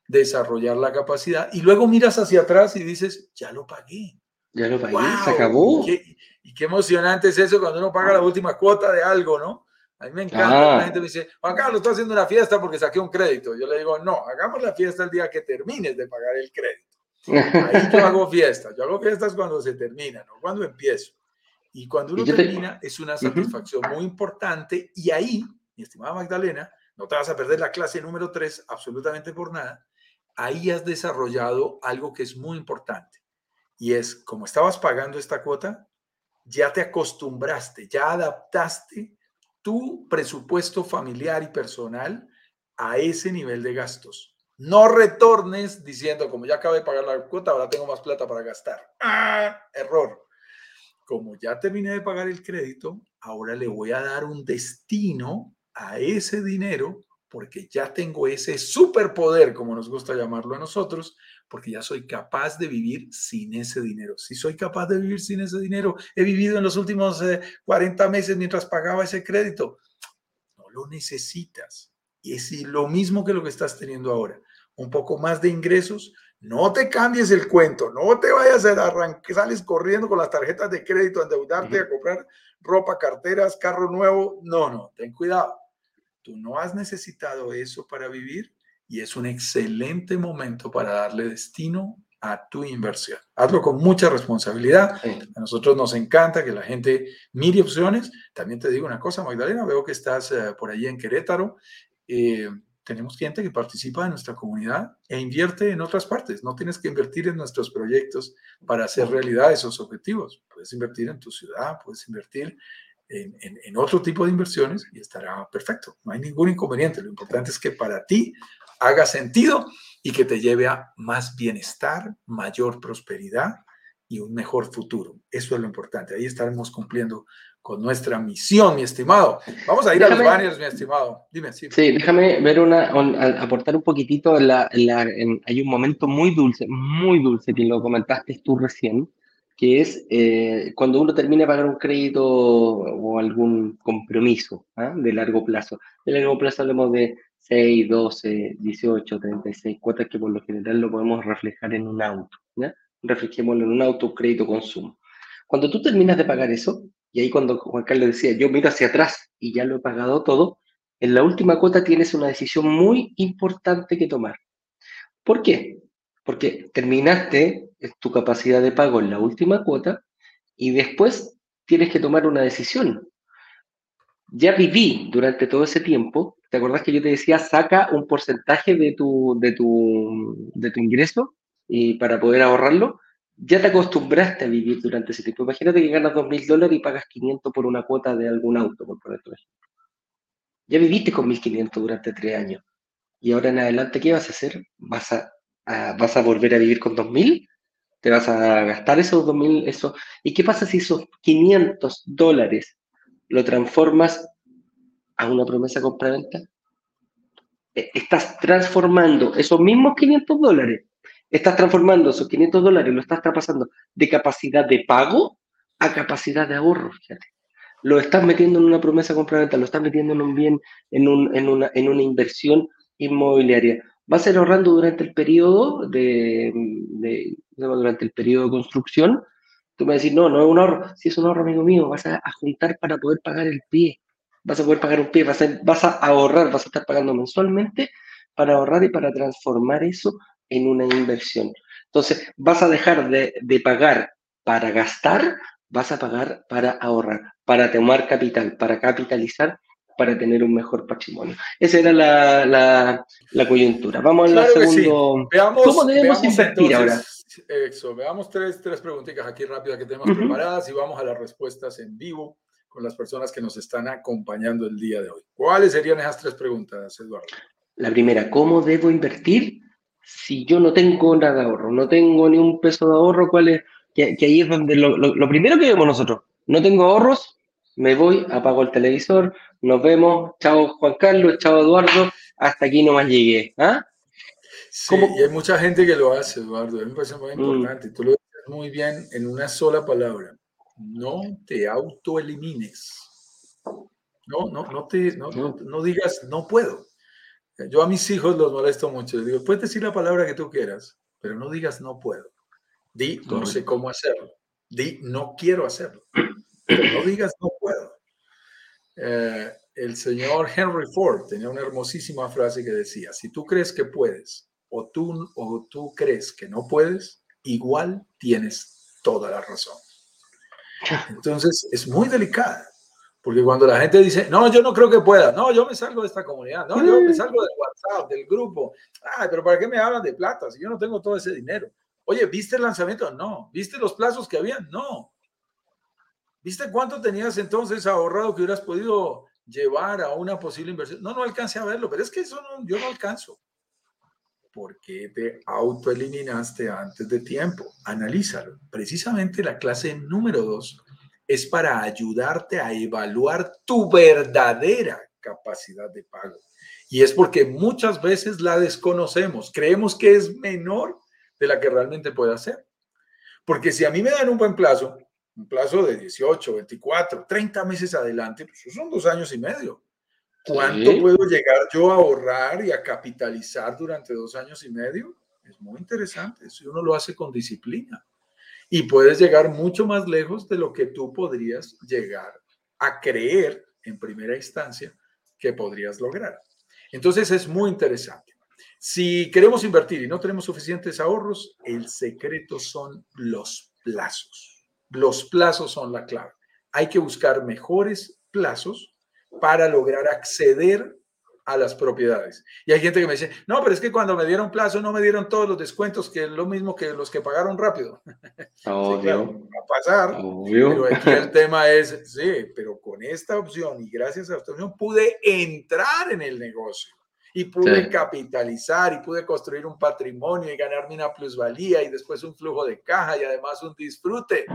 desarrollar la capacidad y luego miras hacia atrás y dices, ya lo pagué. Ya lo pagué, se acabó. Y qué, emocionante es eso cuando uno paga la última cuota de algo, ¿no? A mí me encanta. La gente me dice, Juan Carlos, estoy haciendo una fiesta porque saqué un crédito. Yo le digo, no, hagamos la fiesta el día que termines de pagar el crédito. Ahí yo hago [LAUGHS] fiestas. Yo hago fiestas cuando se termina, no cuando empiezo. Y cuando uno termina, es una satisfacción muy importante. Y ahí, mi estimada Magdalena, no te vas a perder la clase número 3 absolutamente por nada. Ahí has desarrollado algo que es muy importante. Y es, como estabas pagando esta cuota, ya te acostumbraste, ya adaptaste tu presupuesto familiar y personal a ese nivel de gastos. No retornes diciendo, como ya acabé de pagar la cuota, ahora tengo más plata para gastar. ¡Ah! Error como ya terminé de pagar el crédito, ahora le voy a dar un destino a ese dinero porque ya tengo ese superpoder, como nos gusta llamarlo a nosotros, porque ya soy capaz de vivir sin ese dinero. Si soy capaz de vivir sin ese dinero, he vivido en los últimos 40 eh, meses mientras pagaba ese crédito. No lo necesitas. Y es lo mismo que lo que estás teniendo ahora. Un poco más de ingresos, No te cambies el cuento, no te vayas a arrancar, sales corriendo con las tarjetas de crédito a endeudarte, a comprar ropa, carteras, carro nuevo. No, no, ten cuidado. Tú no has necesitado eso para vivir y es un excelente momento para darle destino a tu inversión. Hazlo con mucha responsabilidad. A nosotros nos encanta que la gente mire opciones. También te digo una cosa, Magdalena, veo que estás eh, por allí en Querétaro. Eh, tenemos gente que participa en nuestra comunidad e invierte en otras partes. No tienes que invertir en nuestros proyectos para hacer realidad esos objetivos. Puedes invertir en tu ciudad, puedes invertir en, en, otro tipo de inversiones y estará perfecto. No hay ningún inconveniente. Lo importante es que para ti haga sentido y que te lleve a más bienestar, mayor prosperidad y un mejor futuro. Eso es lo importante. Ahí estaremos cumpliendo con nuestra misión, mi estimado. Vamos a ir a los banners, mi estimado. Dime, sí. Sí, déjame ver una, aportar un poquitito. La, hay un momento muy dulce, muy dulce, que lo comentaste tú recién, que es eh, cuando uno termina de pagar un crédito o algún compromiso ¿ah? de largo plazo. De largo plazo hablamos de 6, 12, 18, 36 cuotas que por lo general lo podemos reflejar en un auto. ¿ya? Reflejémoslo en un auto, crédito, consumo. Cuando tú terminas de pagar eso, y ahí cuando Juan Carlos decía, yo miro hacia atrás y ya lo he pagado todo, en la última cuota tienes una decisión muy importante que tomar. ¿Por qué? Porque terminaste tu capacidad de pago en la última cuota y después tienes que tomar una decisión. Ya viví durante todo ese tiempo, ¿te acordás que yo te decía, saca un porcentaje de tu, de tu, de tu ingreso y para poder ahorrarlo? ya te acostumbraste a vivir durante ese tiempo. Imagínate que ganas 2.000 dólares y pagas 500 por una cuota de algún auto, por ejemplo. Ya viviste con 1.500 durante tres años. Y ahora en adelante, ¿qué vas a hacer? ¿Vas a, vas a volver a vivir con 2.000? ¿Te vas a gastar esos 2.000? Eso? ¿Y qué pasa si esos 500 dólares lo transformas a una promesa compra-venta? E, estás transformando esos mismos 500 dólares Estás transformando esos 500 dólares, lo estás traspasando de capacidad de pago a capacidad de ahorro, fíjate. Lo estás metiendo en una promesa complementaria, lo estás metiendo en un bien, en, una, en una inversión inmobiliaria. Vas a ir ahorrando durante el periodo de, durante el periodo de construcción. Tú me decir, no, no es un ahorro. Si es un ahorro, amigo mío, vas a, juntar para poder pagar el pie. Vas a poder pagar un pie, vas vas a ahorrar, vas a estar pagando mensualmente para ahorrar y para transformar eso en una inversión. Entonces, vas a dejar de, pagar para gastar, vas a pagar para ahorrar, para tomar capital, para capitalizar, para tener un mejor patrimonio. Esa era la, coyuntura. Vamos al segundo. Veamos, ¿Cómo debemos invertir ahora? Eso, veamos tres, tres preguntitas aquí rápidas que tenemos preparadas y vamos a las respuestas en vivo con las personas que nos están acompañando el día de hoy. ¿Cuáles serían esas tres preguntas, Eduardo? La primera, ¿cómo debo invertir? si yo no tengo nada de ahorro, no tengo ni un peso de ahorro, ¿cuál es? Que, ahí es donde lo, primero que vemos nosotros, no tengo ahorros, me voy, apago el televisor, nos vemos, chao Juan Carlos, chao Eduardo, hasta aquí nomás llegué. ¿ah? Sí, y hay mucha gente que lo hace, Eduardo, a mí me parece muy mm. importante, tú lo dices muy bien en una sola palabra, no te autoelimines. No, no, no te, no, no digas no puedo. Yo a mis hijos los molesto mucho. Les digo, puedes decir la palabra que tú quieras, pero no digas no puedo. Di no sé cómo hacerlo. Di no quiero hacerlo. Pero no digas no puedo. Eh, el señor Henry Ford tenía una hermosísima frase que decía, si tú crees que puedes o tú, o tú crees que no puedes, igual tienes toda la razón. [LAUGHS] Entonces es muy delicada. Porque cuando la gente dice, no, yo no creo que pueda, no, yo me salgo de esta comunidad, no, yo me salgo del WhatsApp, del grupo, ay, pero ¿para qué me hablan de plata si yo no tengo todo ese dinero? Oye, ¿viste el lanzamiento? No. ¿Viste los plazos que había? No. ¿Viste cuánto tenías entonces ahorrado que hubieras podido llevar a una posible inversión? No, no alcancé a verlo, pero es que eso no, yo no alcanzo. ¿Por qué te autoeliminaste antes de tiempo? Analízalo. Precisamente la clase número dos es para ayudarte a evaluar tu verdadera capacidad de pago. Y es porque muchas veces la desconocemos, creemos que es menor de la que realmente puede hacer. Porque si a mí me dan un buen plazo, un plazo de 18, 24, 30 meses adelante, pues son dos años y medio. ¿Cuánto puedo llegar yo a ahorrar y a capitalizar durante dos años y medio? Es muy interesante. Si uno lo hace con disciplina. Y puedes llegar mucho más lejos de lo que tú podrías llegar a creer en primera instancia que podrías lograr. Entonces es muy interesante. Si queremos invertir y no tenemos suficientes ahorros, el secreto son los plazos. Los plazos son la clave. Hay que buscar mejores plazos para lograr acceder a las propiedades. Y hay gente que me dice, no, pero es que cuando me dieron plazo no me dieron todos los descuentos, que es lo mismo que los que pagaron rápido. [LAUGHS] Obvio. va a pasar. Pero aquí el [LAUGHS] tema es, sí, pero con esta opción y gracias a esta opción pude entrar en el negocio y pude capitalizar y pude construir un patrimonio y ganarme una plusvalía y después un flujo de caja y además un disfrute.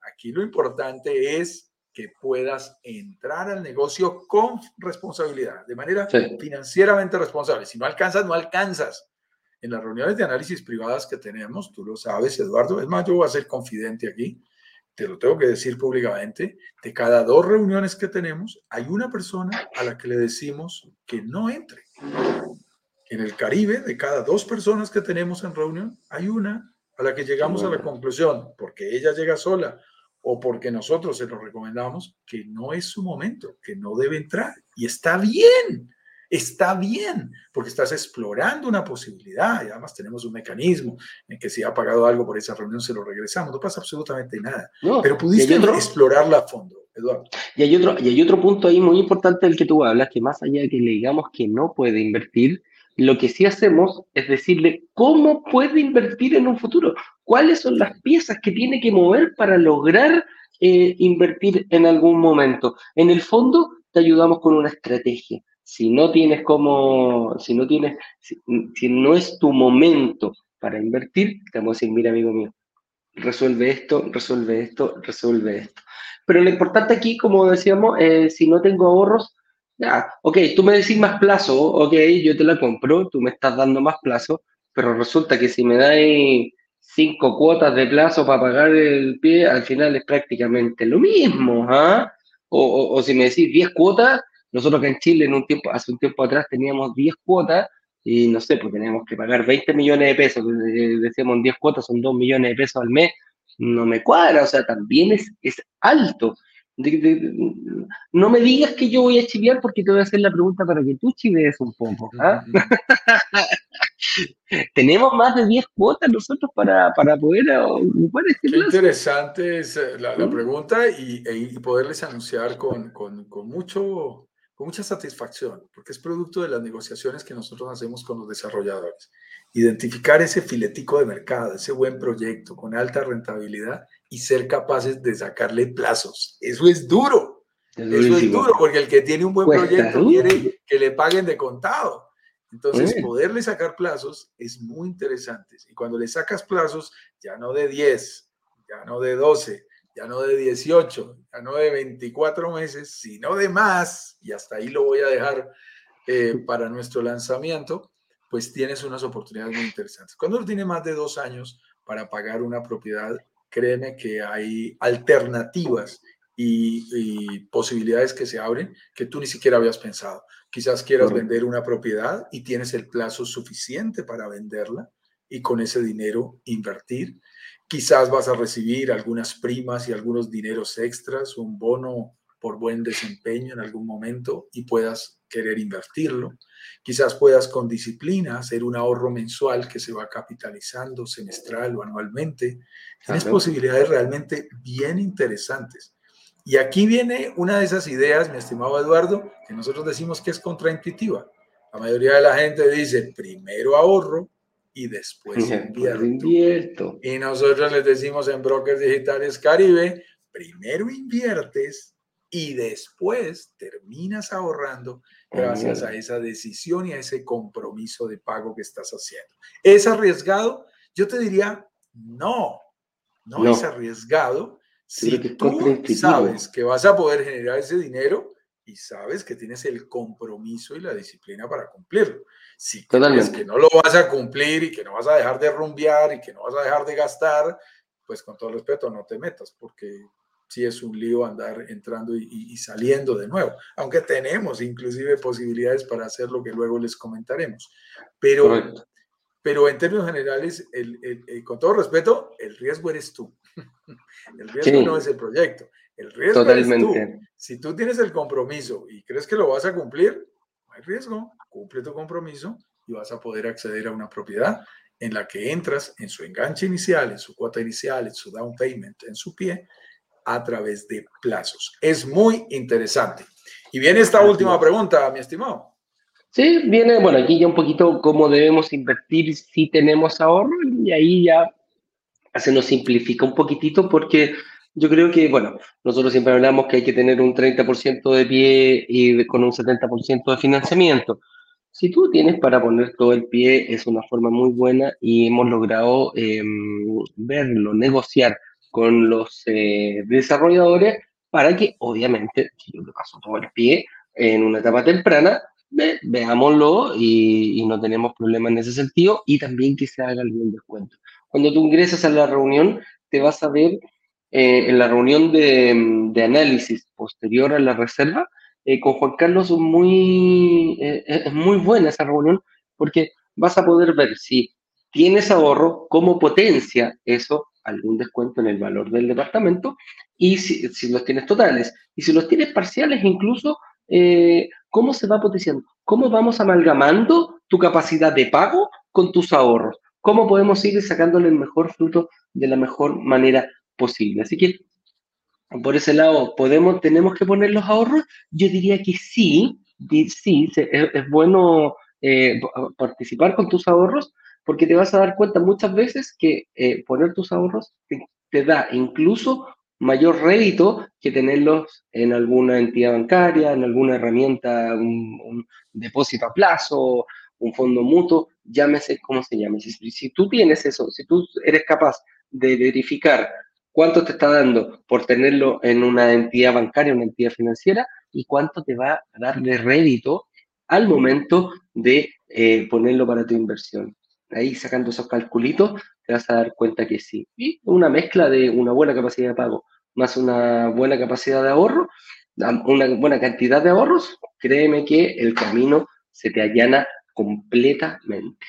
Aquí lo importante es que puedas entrar al negocio con responsabilidad, de manera financieramente responsable. Si no alcanzas, no alcanzas. En las reuniones de análisis privadas que tenemos, tú lo sabes, Eduardo, es más, yo voy a ser confidente aquí, te lo tengo que decir públicamente, de cada dos reuniones que tenemos, hay una persona a la que le decimos que no entre. En el Caribe, de cada dos personas que tenemos en reunión, hay una a la que llegamos a la conclusión, porque ella llega sola o porque nosotros se lo recomendamos, que no es su momento, que no debe entrar. Y está bien, está bien, porque estás explorando una posibilidad y además tenemos un mecanismo en que si ha pagado algo por esa reunión se lo regresamos, no pasa absolutamente nada. Pero pudiste explorarla a fondo, Eduardo. Y hay, otro, y hay otro punto ahí muy importante del que tú hablas, que más allá de que le digamos que no puede invertir, lo que sí hacemos es decirle cómo puede invertir en un futuro, cuáles son las piezas que tiene que mover para lograr eh, invertir en algún momento. En el fondo, te ayudamos con una estrategia. Si no tienes como, si no tienes, si, no es tu momento para invertir, te vamos a decir, mira, amigo mío, resuelve esto, resuelve esto, resuelve esto. Pero lo importante aquí, como decíamos, eh, si no tengo ahorros, ya, ok, tú me decís más plazo, ok, yo te la compro, tú me estás dando más plazo, pero resulta que si me dais cinco cuotas de plazo para pagar el pie, al final es prácticamente lo mismo, ¿ah? O, si me decís 10 cuotas, nosotros que en Chile en un tiempo, hace un tiempo atrás teníamos 10 cuotas y no sé, pues teníamos que pagar 20 millones de pesos, decíamos 10 cuotas son 2 millones de pesos al mes, no me cuadra, o sea, también es, es alto no me digas que yo voy a chivear porque te voy a hacer la pregunta para que tú chivees un poco. ¿ah? [LAUGHS] Tenemos más de 10 cuotas nosotros para, para poder ocupar este Qué interesante es eh, la, la pregunta y, e, y, poderles anunciar con, con, con, mucho, con mucha satisfacción, porque es producto de las negociaciones que nosotros hacemos con los desarrolladores. Identificar ese filetico de mercado, ese buen proyecto con alta rentabilidad y ser capaces de sacarle plazos. Eso es duro. Eso es duro, porque el que tiene un buen proyecto quiere que le paguen de contado. Entonces, poderle sacar plazos es muy interesante. Y cuando le sacas plazos, ya no de 10, ya no de 12, ya no de 18, ya no de 24 meses, sino de más, y hasta ahí lo voy a dejar eh, para nuestro lanzamiento, pues tienes unas oportunidades muy interesantes. Cuando uno tiene más de dos años para pagar una propiedad, créeme que hay alternativas y, posibilidades que se abren que tú ni siquiera habías pensado. Quizás quieras vender una propiedad y tienes el plazo suficiente para venderla y con ese dinero invertir. Quizás vas a recibir algunas primas y algunos dineros extras, un bono por buen desempeño en algún momento y puedas querer invertirlo. Quizás puedas con disciplina hacer un ahorro mensual que se va capitalizando semestral o anualmente. Tienes posibilidades realmente bien interesantes. Y aquí viene una de esas ideas, mi estimado Eduardo, que nosotros decimos que es contraintuitiva. La mayoría de la gente dice, primero ahorro y después invierto. invierto. Y nosotros les decimos en Brokers Digitales Caribe, primero inviertes y después terminas ahorrando gracias a esa decisión y a ese compromiso de pago que estás haciendo. ¿Es arriesgado? Yo te diría, no, no, es arriesgado si tú sabes que vas a poder generar ese dinero y sabes que tienes el compromiso y la disciplina para cumplirlo. Si crees que no lo vas a cumplir y que no vas a dejar de rumbear y que no vas a dejar de gastar, pues con todo respeto no te metas porque sí es un lío andar entrando y, saliendo de nuevo, aunque tenemos inclusive posibilidades para hacer lo que luego les comentaremos. Pero, pero en términos generales, el, con todo respeto, el riesgo eres tú. [LAUGHS] El riesgo no es el proyecto. El riesgo Totalmente. eres tú. Si tú tienes el compromiso y crees que lo vas a cumplir, no hay riesgo. Cumple tu compromiso y vas a poder acceder a una propiedad en la que entras en su enganche inicial, en su cuota inicial, en su down payment, en su pie, a través de plazos. Es muy interesante. Y viene esta última pregunta, mi estimado. Sí, viene, bueno, aquí ya un poquito cómo debemos invertir si tenemos ahorro y ahí ya se nos simplifica un poquitito porque yo creo que, bueno, nosotros siempre hablamos que hay que tener un 30% de pie y con un 70% de financiamiento. Si tú tienes para poner todo el pie, es una forma muy buena y hemos logrado em, verlo, negociar con los eh, desarrolladores para que, obviamente, si yo te paso todo el pie en una etapa temprana, veámoslo y, no tenemos problema en ese sentido y también que se haga algún descuento. Cuando tú ingresas a la reunión, te vas a ver eh, en la reunión de, de, análisis posterior a la reserva, eh, con Juan Carlos muy, eh, es muy buena esa reunión porque vas a poder ver si tienes ahorro, cómo potencia eso algún descuento en el valor del departamento y si, los tienes totales. Y si los tienes parciales, incluso eh, cómo se va potenciando, cómo vamos amalgamando tu capacidad de pago con tus ahorros, cómo podemos ir sacándole el mejor fruto de la mejor manera posible. Así que por ese lado, ¿podemos, tenemos que poner los ahorros? Yo diría que sí, sí, es, bueno eh, participar con tus ahorros porque te vas a dar cuenta muchas veces que eh, poner tus ahorros te, da incluso mayor rédito que tenerlos en alguna entidad bancaria, en alguna herramienta, un, depósito a plazo, un fondo mutuo, llámese como se llame. Si, tú tienes eso, si tú eres capaz de verificar cuánto te está dando por tenerlo en una entidad bancaria, una entidad financiera, y cuánto te va a dar de rédito al momento de eh, ponerlo para tu inversión. Ahí sacando esos calculitos, te vas a dar cuenta que sí. Y una mezcla de una buena capacidad de pago más una buena capacidad de ahorro, una buena cantidad de ahorros, créeme que el camino se te allana completamente.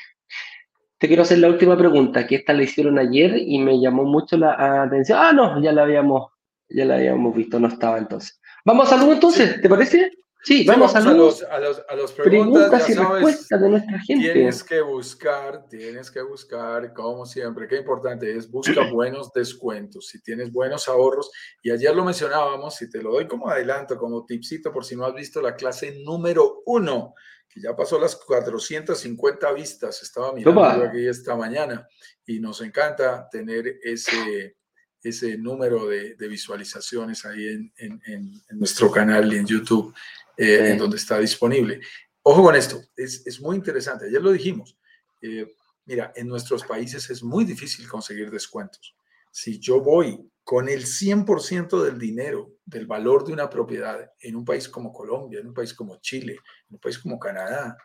Te quiero hacer la última pregunta, que esta la hicieron ayer y me llamó mucho la atención. Ah, no, ya la habíamos, ya la habíamos visto, no estaba entonces. Vamos a salud entonces, ¿te parece? Sí, vamos, a, los, a, los, a los preguntas, y respuestas de nuestra gente. Tienes que buscar, tienes que buscar, como siempre, qué importante es, busca [CLEARS THROAT] buenos descuentos, si tienes buenos ahorros. Y ayer lo mencionábamos, si te lo doy como adelanto, como tipcito, por si no has visto la clase número uno, que ya pasó las 450 vistas, estaba mirando aquí esta mañana, y nos encanta tener ese ese número de, visualizaciones ahí en, en, en, nuestro canal y en YouTube. Eh, en donde está disponible. Ojo con esto, es, es muy interesante, ayer lo dijimos. Eh, mira, en nuestros países es muy difícil conseguir descuentos. Si yo voy con el 100% del dinero, del valor de una propiedad en un país como Colombia, en un país como Chile, en un país como Canadá,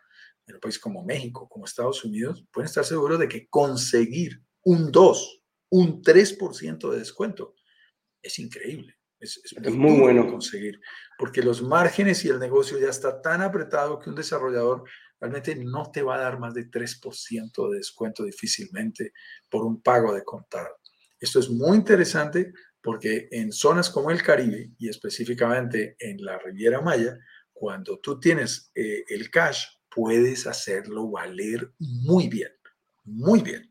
en un país como México, como Estados Unidos, pueden estar seguros de que conseguir un 2, un 3% de descuento es increíble. Es, muy, bueno conseguir, porque los márgenes y el negocio ya está tan apretado que un desarrollador realmente no te va a dar más de 3% de descuento difícilmente por un pago de contado. Esto es muy interesante porque en zonas como el Caribe y específicamente en la Riviera Maya, cuando tú tienes eh, el cash, puedes hacerlo valer muy bien, muy bien.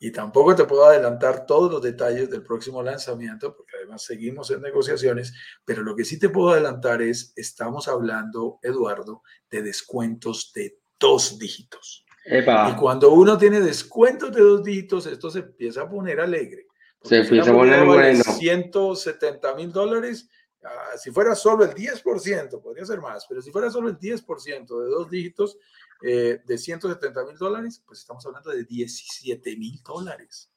Y tampoco te puedo adelantar todos los detalles del próximo lanzamiento, porque además seguimos en negociaciones, pero lo que sí te puedo adelantar es, estamos hablando, Eduardo, de descuentos de dos dígitos. Y cuando uno tiene descuentos de dos dígitos, esto se empieza a poner alegre. Se empieza a poner bueno. 170 mil dólares, ah, si fuera solo el 10%, podría ser más, pero si fuera solo el 10% de dos dígitos, eh, de 170 mil dólares, pues estamos hablando de 17 mil dólares.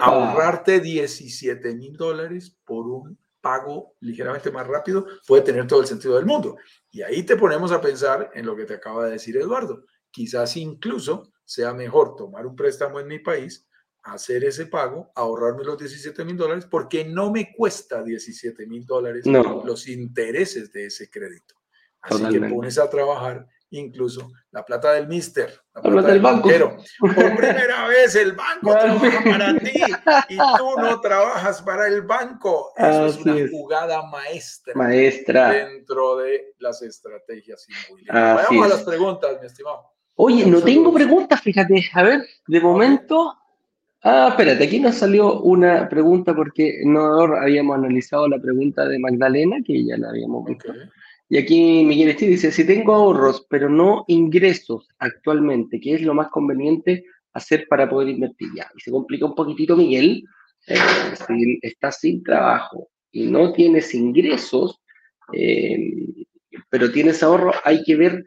Ahorrarte 17 mil dólares por un pago ligeramente más rápido puede tener todo el sentido del mundo. Y ahí te ponemos a pensar en lo que te acaba de decir Eduardo. Quizás incluso sea mejor tomar un préstamo en mi país, hacer ese pago, ahorrarme los 17 mil dólares, porque no me cuesta 17 mil dólares los intereses de ese crédito. Así que pones a trabajar incluso la plata del mister, la plata, del banco. Por [LAUGHS] primera vez el banco trabaja para ti y tú no trabajas para el banco. Eso es una jugada maestra, maestra dentro de las estrategias inmobiliarias. Vamos a las preguntas, mi estimado. Oye, no tengo preguntas, fíjate. A ver, de momento. Ah, espérate, aquí nos salió una pregunta porque no habíamos analizado la pregunta de Magdalena, que ya la habíamos visto. Y aquí Miguel Esti dice, si tengo ahorros, pero no ingresos actualmente, ¿qué es lo más conveniente hacer para poder invertir? Ya, y se complica un poquitito, Miguel, eh, si estás sin trabajo y no tienes ingresos, eh, pero tienes ahorro, hay que ver,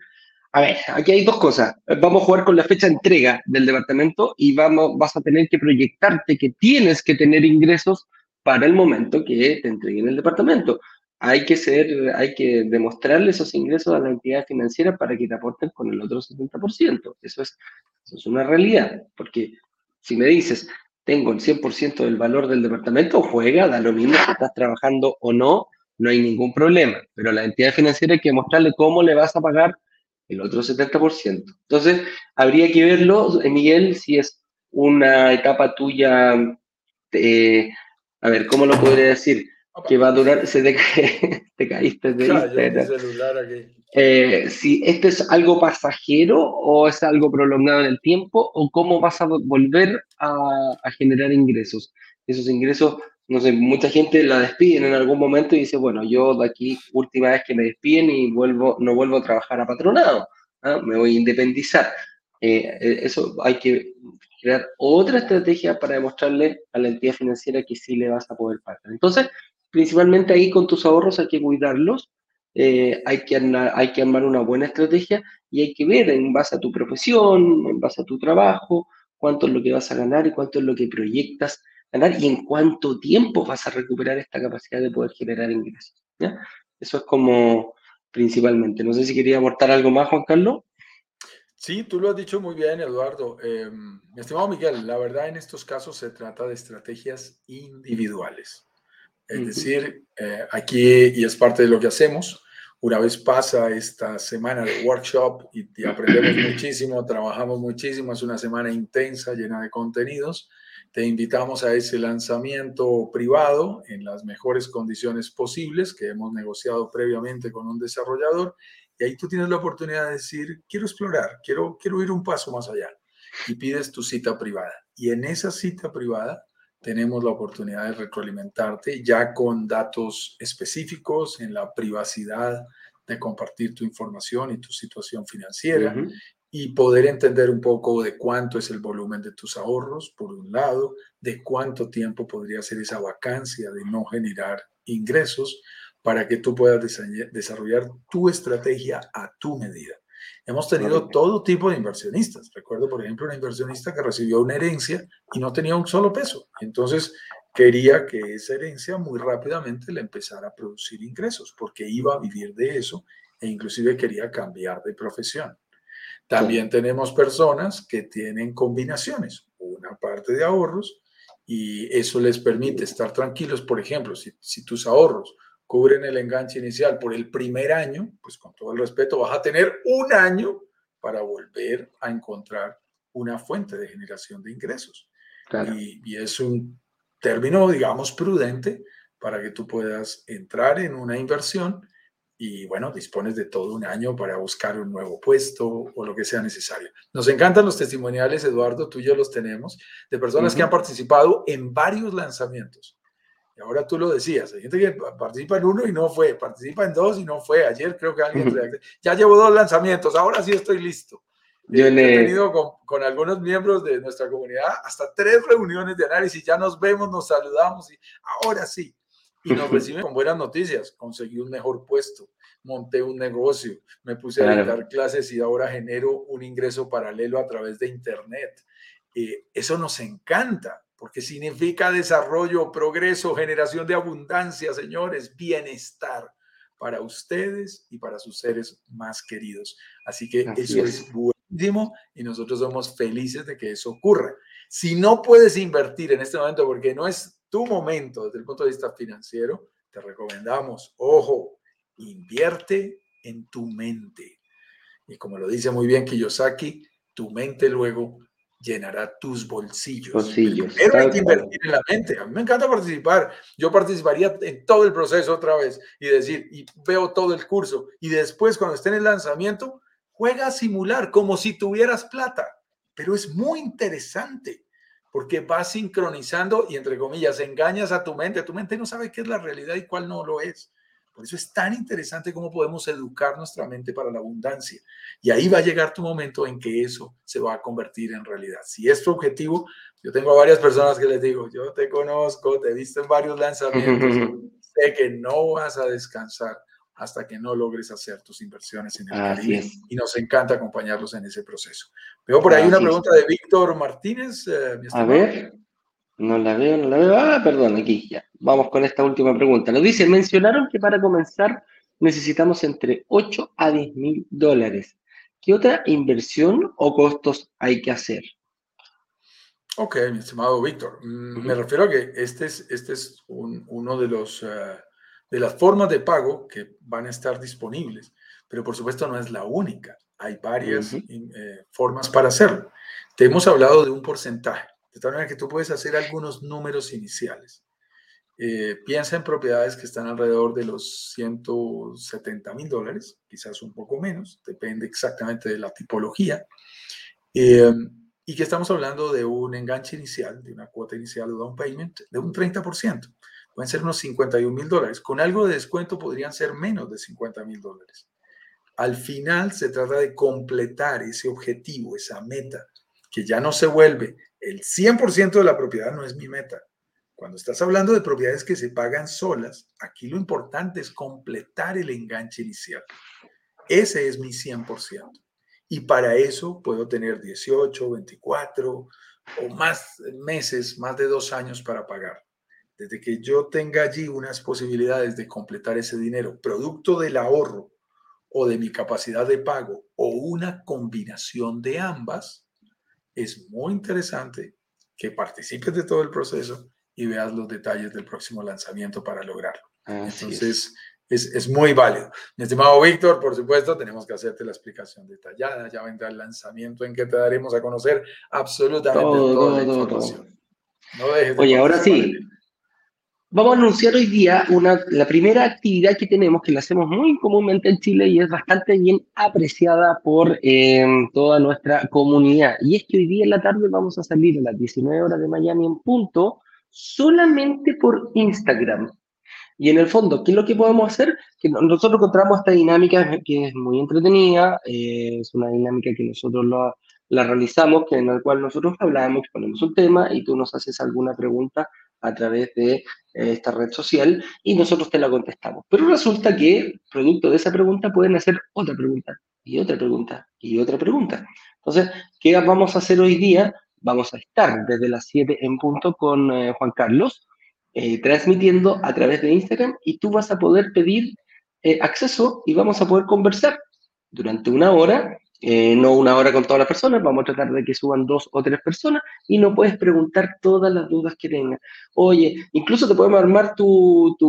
a ver, aquí hay dos cosas. Vamos a jugar con la fecha de entrega del departamento y vamos, vas a tener que proyectarte que tienes que tener ingresos para el momento que te entreguen el departamento hay que ser, hay que demostrarle esos ingresos a la entidad financiera para que te aporten con el otro 70%. Eso es, eso es una realidad, porque si me dices, tengo el 100% del valor del departamento, juega, da lo mismo si estás trabajando o no, no hay ningún problema, pero la entidad financiera hay que mostrarle cómo le vas a pagar el otro 70%. Entonces, habría que verlo, eh, Miguel, si es una etapa tuya, eh, a ver, ¿cómo lo podría decir? que va a durar, se te, [LAUGHS] te caíste de celular aquí. Eh, si esto es algo pasajero o es algo prolongado en el tiempo o cómo vas a volver a, a, generar ingresos. Esos ingresos, no sé, mucha gente la despiden en algún momento y dice, bueno, yo de aquí, última vez que me despiden y vuelvo, no vuelvo a trabajar a patronado, ¿ah? me voy a independizar. Eh, eh, eso hay que crear otra estrategia para demostrarle a la entidad financiera que sí le vas a poder pagar. Entonces, principalmente ahí con tus ahorros hay que cuidarlos, eh, hay, que hay que armar una buena estrategia y hay que ver en base a tu profesión, en base a tu trabajo, cuánto es lo que vas a ganar y cuánto es lo que proyectas ganar y en cuánto tiempo vas a recuperar esta capacidad de poder generar ingresos. Eso es como principalmente. No sé si quería aportar algo más, Juan Carlos. Sí, tú lo has dicho muy bien, Eduardo. Eh, mi estimado Miguel, la verdad en estos casos se trata de estrategias individuales. Es decir, eh, aquí, y es parte de lo que hacemos, una vez pasa esta semana de workshop y, aprendemos muchísimo, trabajamos muchísimo, es una semana intensa, llena de contenidos, te invitamos a ese lanzamiento privado en las mejores condiciones posibles que hemos negociado previamente con un desarrollador. Y ahí tú tienes la oportunidad de decir, quiero explorar, quiero, quiero ir un paso más allá y pides tu cita privada. Y en esa cita privada tenemos la oportunidad de retroalimentarte ya con datos específicos en la privacidad de compartir tu información y tu situación financiera y poder entender un poco de cuánto es el volumen de tus ahorros, por un lado, de cuánto tiempo podría ser esa vacancia de no generar ingresos para que tú puedas desarrollar tu estrategia a tu medida. Hemos tenido todo tipo de inversionistas. Recuerdo, por ejemplo, una inversionista que recibió una herencia y no tenía un solo peso. Entonces quería que esa herencia muy rápidamente le empezara a producir ingresos porque iba a vivir de eso e inclusive quería cambiar de profesión. También tenemos personas que tienen combinaciones, una parte de ahorros y eso les permite estar tranquilos. Por ejemplo, si, si tus ahorros cubren el enganche inicial por el primer año, pues con todo el respeto, vas a tener un año para volver a encontrar una fuente de generación de ingresos. Y, es un término, digamos, prudente para que tú puedas entrar en una inversión y, bueno, dispones de todo un año para buscar un nuevo puesto o lo que sea necesario. Nos encantan los testimoniales, Eduardo, tú y yo los tenemos, de personas que han participado en varios lanzamientos y ahora tú lo decías, hay gente que participa en uno y no fue, participa en dos y no fue. Ayer creo que alguien ya llevo dos lanzamientos, ahora sí estoy listo. Yo he tenido con, con, algunos miembros de nuestra comunidad hasta tres reuniones de análisis, ya nos vemos, nos saludamos y ahora sí. Y nos reciben con buenas noticias. Conseguí un mejor puesto, monté un negocio, me puse a dar clases y ahora genero un ingreso paralelo a través de Internet. Eh, eso nos encanta porque significa desarrollo, progreso, generación de abundancia, señores, bienestar para ustedes y para sus seres más queridos. Así que eso es. buenísimo y nosotros somos felices de que eso ocurra. Si no puedes invertir en este momento porque no es tu momento desde el punto de vista financiero, te recomendamos, ojo, invierte en tu mente. Y como lo dice muy bien Kiyosaki, tu mente luego llenará tus bolsillos. bolsillos Pero hay que invertir en la mente. A mí me encanta participar. Yo participaría en todo el proceso otra vez y decir, y veo todo el curso. Y después, cuando esté en el lanzamiento, juega a simular como si tuvieras plata. Pero es muy interesante porque vas sincronizando y, entre comillas, engañas a tu mente. Tu mente no sabe qué es la realidad y cuál no lo es. Por eso es tan interesante cómo podemos educar nuestra mente para la abundancia. Y ahí va a llegar tu momento en que eso se va a convertir en realidad. Si es tu objetivo, yo tengo a varias personas que les digo, yo te conozco, te he visto en varios lanzamientos, [LAUGHS] sé que no vas a descansar hasta que no logres hacer tus inversiones en el Caribe. Y nos encanta acompañarlos en ese proceso. Veo por ahí una pregunta de Víctor Martínez. Eh, a ver. No la veo, no la veo. Ah, perdón, aquí ya. Vamos con esta última pregunta. Nos dice, mencionaron que para comenzar necesitamos entre 8 a 10 mil dólares. ¿Qué otra inversión o costos hay que hacer? Ok, mi estimado Víctor. Mm, me refiero a que este es, este es uno de, los, eh, de las formas de pago que van a estar disponibles, pero por supuesto no es la única. Hay varias eh, formas para hacerlo. Te hemos hablado de un porcentaje. De tal manera que tú puedes hacer algunos números iniciales. Eh, piensa en propiedades que están alrededor de los 170 mil dólares, quizás un poco menos, depende exactamente de la tipología. Eh, y que estamos hablando de un enganche inicial, de una cuota inicial de down payment de un 30%. Pueden ser unos 51 mil dólares. Con algo de descuento podrían ser menos de 50 mil dólares. Al final se trata de completar ese objetivo, esa meta, que ya no se vuelve el 100% de la propiedad no es mi meta. Cuando estás hablando de propiedades que se pagan solas, aquí lo importante es completar el enganche inicial. Ese es mi 100%. Y para eso puedo tener 18, 24 o más meses, más de dos años para pagar. Desde que yo tenga allí unas posibilidades de completar ese dinero, producto del ahorro o de mi capacidad de pago o una combinación de ambas, es muy interesante que participes de todo el proceso y veas los detalles del próximo lanzamiento para lograrlo. Entonces, es. muy válido. Mi estimado Víctor, por supuesto, tenemos que hacerte la explicación detallada. Ya vendrá el lanzamiento en que te daremos a conocer absolutamente toda la información. No dejes Oye, ahora sí, Vamos a anunciar hoy día una, la primera actividad que tenemos, que la hacemos muy comúnmente en Chile y es bastante bien apreciada por em, toda nuestra comunidad. Y es que hoy día en la tarde vamos a salir a las 19 horas de Miami en punto, solamente por Instagram. Y en el fondo, ¿qué es lo que podemos hacer? Que nosotros encontramos esta dinámica que es muy entretenida, eh, es una dinámica que nosotros la, la realizamos, que en la cual nosotros hablamos, ponemos un tema y tú nos haces alguna pregunta a través de eh, esta red social y nosotros te la contestamos. Pero resulta que, producto de esa pregunta, pueden hacer otra pregunta y otra pregunta y otra pregunta. Entonces, ¿qué vamos a hacer hoy día? Vamos a estar desde las 7 en punto con eh, Juan Carlos, eh, transmitiendo a través de Instagram y tú vas a poder pedir acceso y vamos a poder conversar durante una hora eh, no una hora con todas las personas, vamos a tratar de que suban dos o tres personas y no puedes preguntar todas las dudas que tengas. Oye, incluso te podemos armar tu, tu,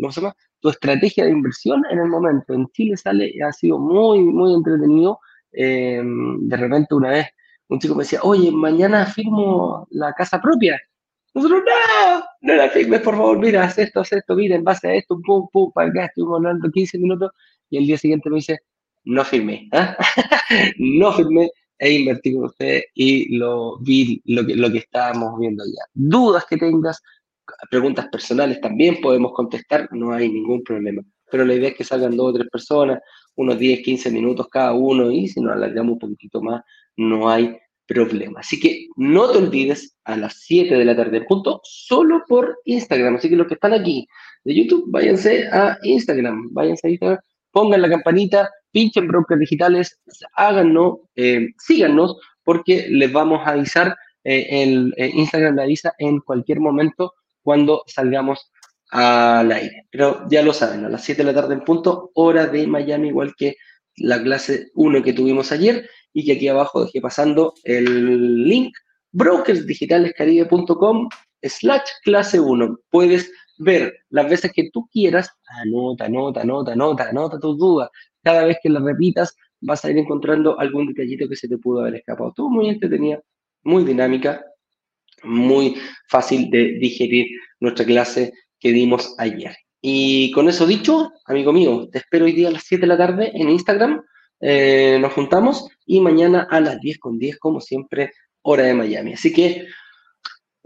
¿cómo se llama? tu estrategia de inversión en el momento. En Chile sale, ha sido muy, muy entretenido. Eh, de repente una vez un chico me decía, oye, mañana firmo la casa propia. Nosotros, no, no la firmes, por favor, mira, haz esto, haz esto, mira, en base a esto, pum, pum, para acá, estuvimos hablando 15 minutos y el día siguiente me dice, no firmé, ¿ah? [LAUGHS] no firmé e invertí con usted y lo vi, lo que, lo que estábamos viendo allá. Dudas que tengas, preguntas personales también podemos contestar, no hay ningún problema. Pero la idea es que salgan dos o tres personas, unos 10, 15 minutos cada uno, y si nos alargamos un poquitito más, no hay problema. Así que no te olvides a las 7 de la tarde, punto, solo por Instagram. Así que los que están aquí de YouTube, váyanse a Instagram, váyanse a Instagram, pongan la campanita, pinchen brokers digitales, háganos, eh, síganos, porque les vamos a avisar, eh, el eh, Instagram le avisa en cualquier momento cuando salgamos al aire. Pero ya lo saben, a las 7 de la tarde en punto, hora de Miami, igual que la clase 1 que tuvimos ayer, y que aquí abajo dejé pasando el link brokersdigitalescaribe.com slash clase 1. Puedes ver las veces que tú quieras, anota, anota, anota, anota, anota tus dudas, cada vez que las repitas, vas a ir encontrando algún detallito que se te pudo haber escapado. Todo muy entretenida, muy dinámica, muy fácil de digerir nuestra clase que dimos ayer. Y con eso dicho, amigo mío, te espero hoy día a las 7 de la tarde en Instagram. Eh, nos juntamos y mañana a las 10 con 10, como siempre, hora de Miami. Así que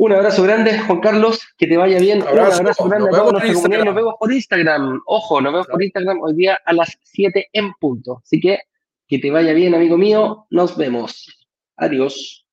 un abrazo grande, Juan Carlos, que te vaya bien. un abrazo grande a todos Nos vemos por Instagram. Ojo, nos vemos por Instagram hoy día a las 7 en punto. Así que que te vaya bien, amigo mío. Nos vemos. Adiós.